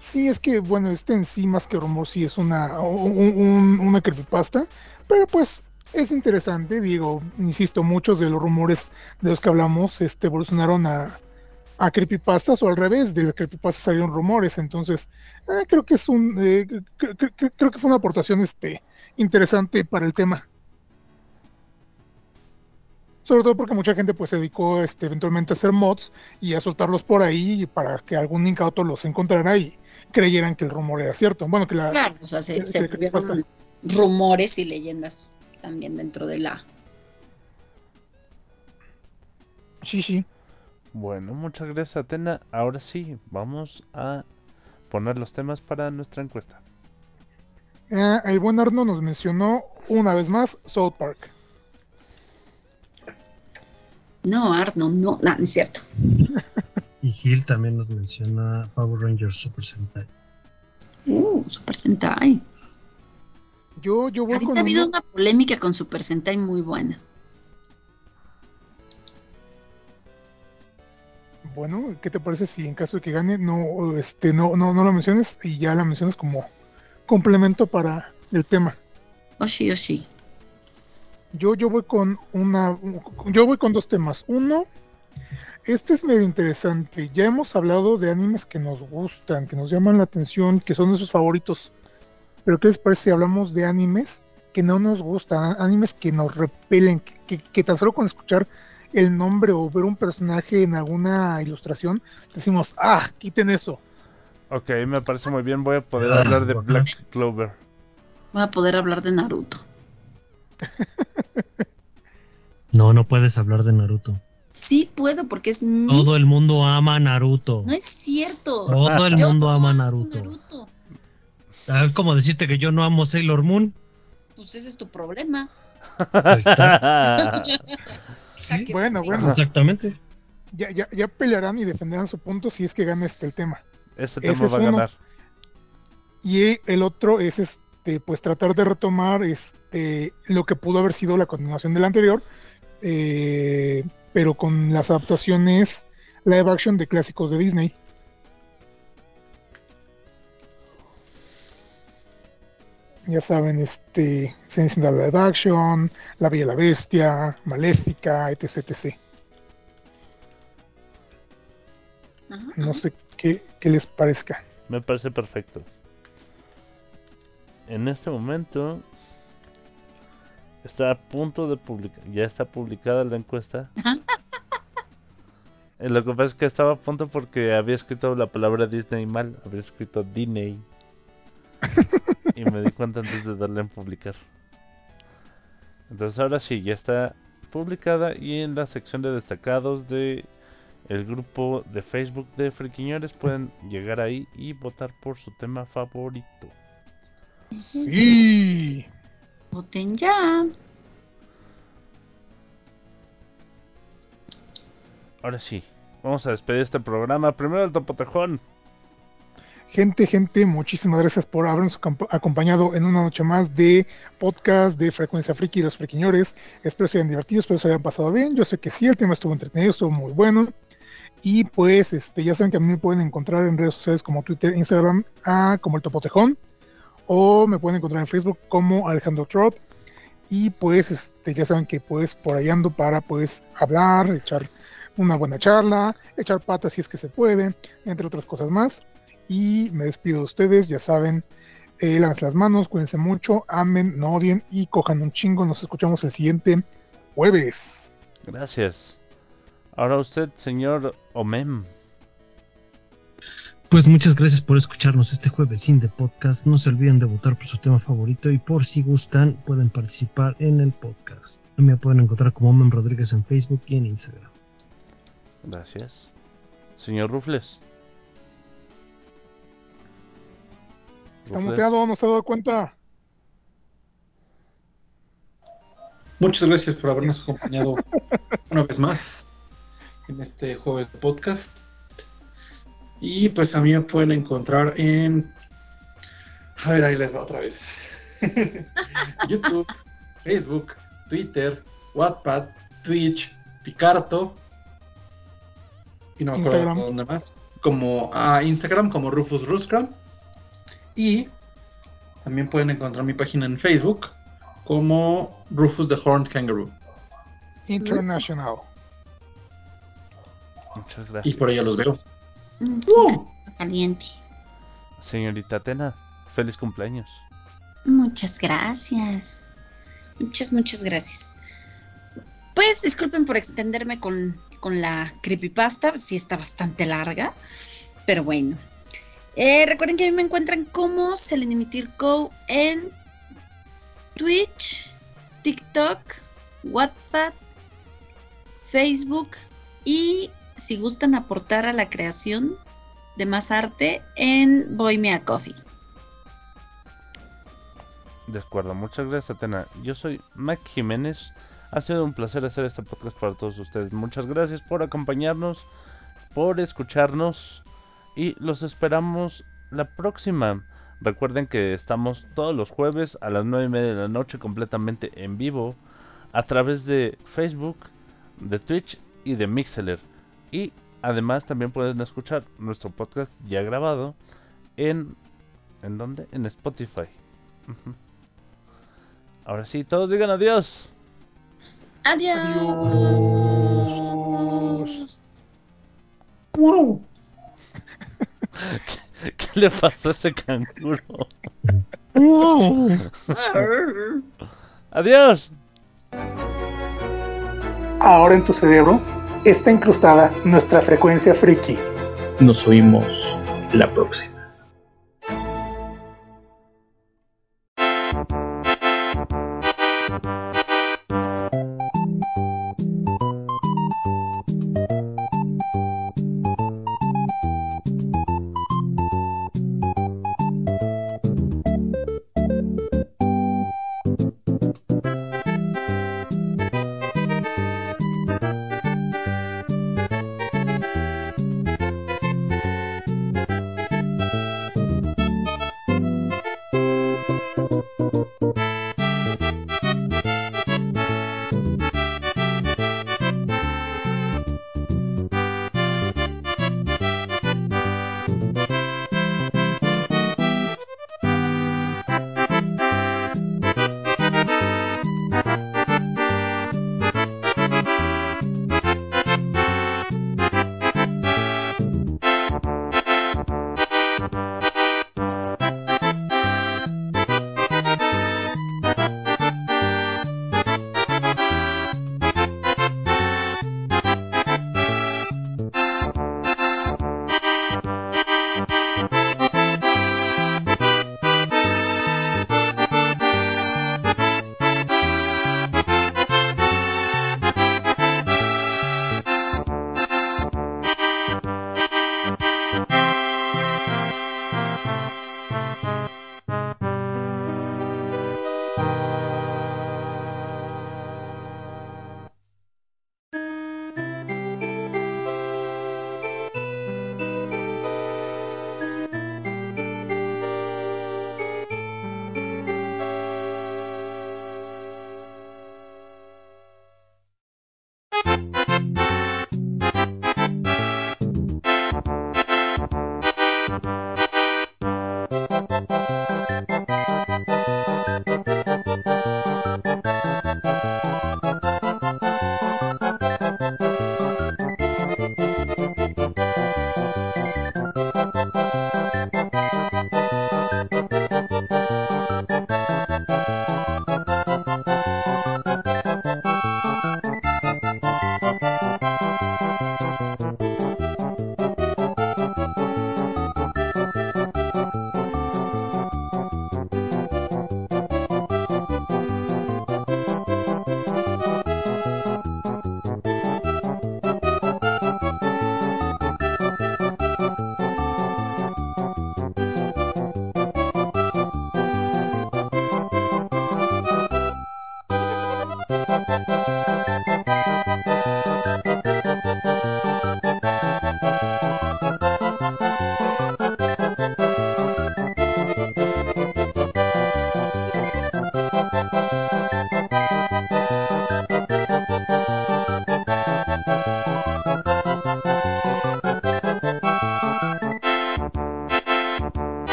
Sí, es que, bueno, este en sí, más que rumor, sí es una, un- un- una creepypasta, pero pues es interesante, digo, insisto, muchos de los rumores de los que hablamos este, evolucionaron a, a creepypastas o al revés, de las creepypastas salieron rumores, entonces eh, creo que es un, eh, cre- cre- cre- creo que fue una aportación este, interesante para el tema. Sobre todo porque mucha gente pues se dedicó este, eventualmente a hacer mods y a soltarlos por ahí para que algún incauto los encontrara y creyeran que el rumor era cierto. Bueno, que la... Claro, o sea, se, se rumores y leyendas también dentro de la... Sí, sí. Bueno, muchas gracias Atena. Ahora sí, vamos a poner los temas para nuestra encuesta. Ah, el buen Arno nos mencionó una vez más South Park. No, Arno, no, no, no es cierto. Y Gil también nos menciona Power Rangers Super Sentai. Uh, Super Sentai. Yo, yo voy Ahorita con ha habido una polémica con Super Sentai muy buena. Bueno, ¿qué te parece si en caso de que gane no, este, no, no, no lo menciones y ya la mencionas como complemento para el tema? Oshi, Oshi. Yo, yo voy con una, yo voy con dos temas. Uno, este es medio interesante. Ya hemos hablado de animes que nos gustan, que nos llaman la atención, que son nuestros favoritos. Pero ¿qué les parece si hablamos de animes que no nos gustan, animes que nos repelen, que, que- que tan solo con escuchar el nombre o ver un personaje en alguna ilustración, decimos, ah, quiten eso. Ok, me parece muy bien. Voy a poder hablar de. Black Clover. Voy a poder hablar de Naruto. No, no puedes hablar de Naruto. Sí puedo porque es mi... Todo el mundo ama Naruto. No es cierto. Todo el Yo mundo ama. Naruto. Es como decirte que yo no amo Sailor Moon. Pues ese es tu problema. Ahí está. sea, Sí, que- Bueno, bueno, Exactamente. ya, ya, ya pelearán y defenderán su punto si es que gana este el tema. Ese Ese tema es va a ganar. Y el otro es este, pues tratar de retomar este lo que pudo haber sido la continuación del anterior, eh, pero con las adaptaciones live action de clásicos de Disney. Ya saben, este, Cenicienta live action, La Bella y la Bestia, Maléfica, etc, etc. Ajá, No sé qué, qué les parezca. Me parece perfecto. En este momento está a punto de publicar. Ya está publicada la encuesta. Eh, Lo que pasa es que estaba a punto porque había escrito la palabra Disney mal. Había escrito Disney. y me di cuenta antes de darle en publicar. Entonces ahora sí, ya está publicada y en la sección de destacados de el grupo de Facebook de Friquiñores pueden llegar ahí y votar por su tema favorito. Sí. Voten ya. Ahora sí, vamos a despedir este programa. Primero el topotejón. Gente, gente, muchísimas gracias por habernos acompa- acompañado en una noche más de podcast de Frecuencia Friki y los Friquiñores. Espero se hayan divertido, espero se hayan pasado bien. Yo sé que sí, el tema estuvo entretenido, estuvo muy bueno. Y pues, este, ya saben que a mí me pueden encontrar en redes sociales como Twitter, Instagram, ah, como el Topotejón. O me pueden encontrar en Facebook como Alejandro Trop. Y pues, este, ya saben que pues por ahí ando para pues hablar, echar una buena charla, echar patas si es que se puede, entre otras cosas más. Y me despido de ustedes, ya saben, eh, lávense las manos, cuídense mucho, amen, no odien y cojan un chingo. Nos escuchamos el siguiente jueves. Gracias. Ahora usted, señor Omem. Pues muchas gracias por escucharnos este jueves sin de podcast. No se olviden de votar por su tema favorito y por si gustan pueden participar en el podcast. Me pueden encontrar como Omen Rodríguez en Facebook y en Instagram. Gracias. Señor Rufles. Está muteado, no se ha dado cuenta. Muchas gracias por habernos acompañado una vez más en este jueves de podcast. Y pues a mí me pueden encontrar en. A ver, ahí les va otra vez. YouTube, Facebook, Twitter, Wattpad, Twitch, Picarto. Y no me acuerdo Instagram. dónde más. Como a Instagram, como Rufus Ruscram. Y también pueden encontrar mi página en Facebook como Rufus the Horned Kangaroo. International. Muchas gracias. Y por allá los veo. Caliente. Señorita Atena, feliz cumpleaños. Muchas gracias. Muchas, muchas gracias. Pues disculpen por extenderme con, con la creepypasta, sí está bastante larga, pero bueno. Eh, recuerden que a mí me encuentran como Selenimitir Co en Twitch, TikTok, Wattpad, Facebook y si gustan aportar a la creación de más arte en Boy Me a Coffee. De acuerdo, muchas gracias Atena. Yo soy Mac Jiménez. Ha sido un placer hacer este podcast para todos ustedes. Muchas gracias por acompañarnos, por escucharnos y los esperamos la próxima. Recuerden que estamos todos los jueves a las 9 y media de la noche completamente en vivo a través de Facebook, de Twitch y de Mixeler. Y además también pueden escuchar nuestro podcast ya grabado en... ¿En dónde? En Spotify. Ahora sí, todos digan adiós. Adiós. ¡Wow! ¿Qué le pasó a ese canguro? Adiós. Ahora en tu cerebro está incrustada nuestra frecuencia friki. Nos oímos la próxima.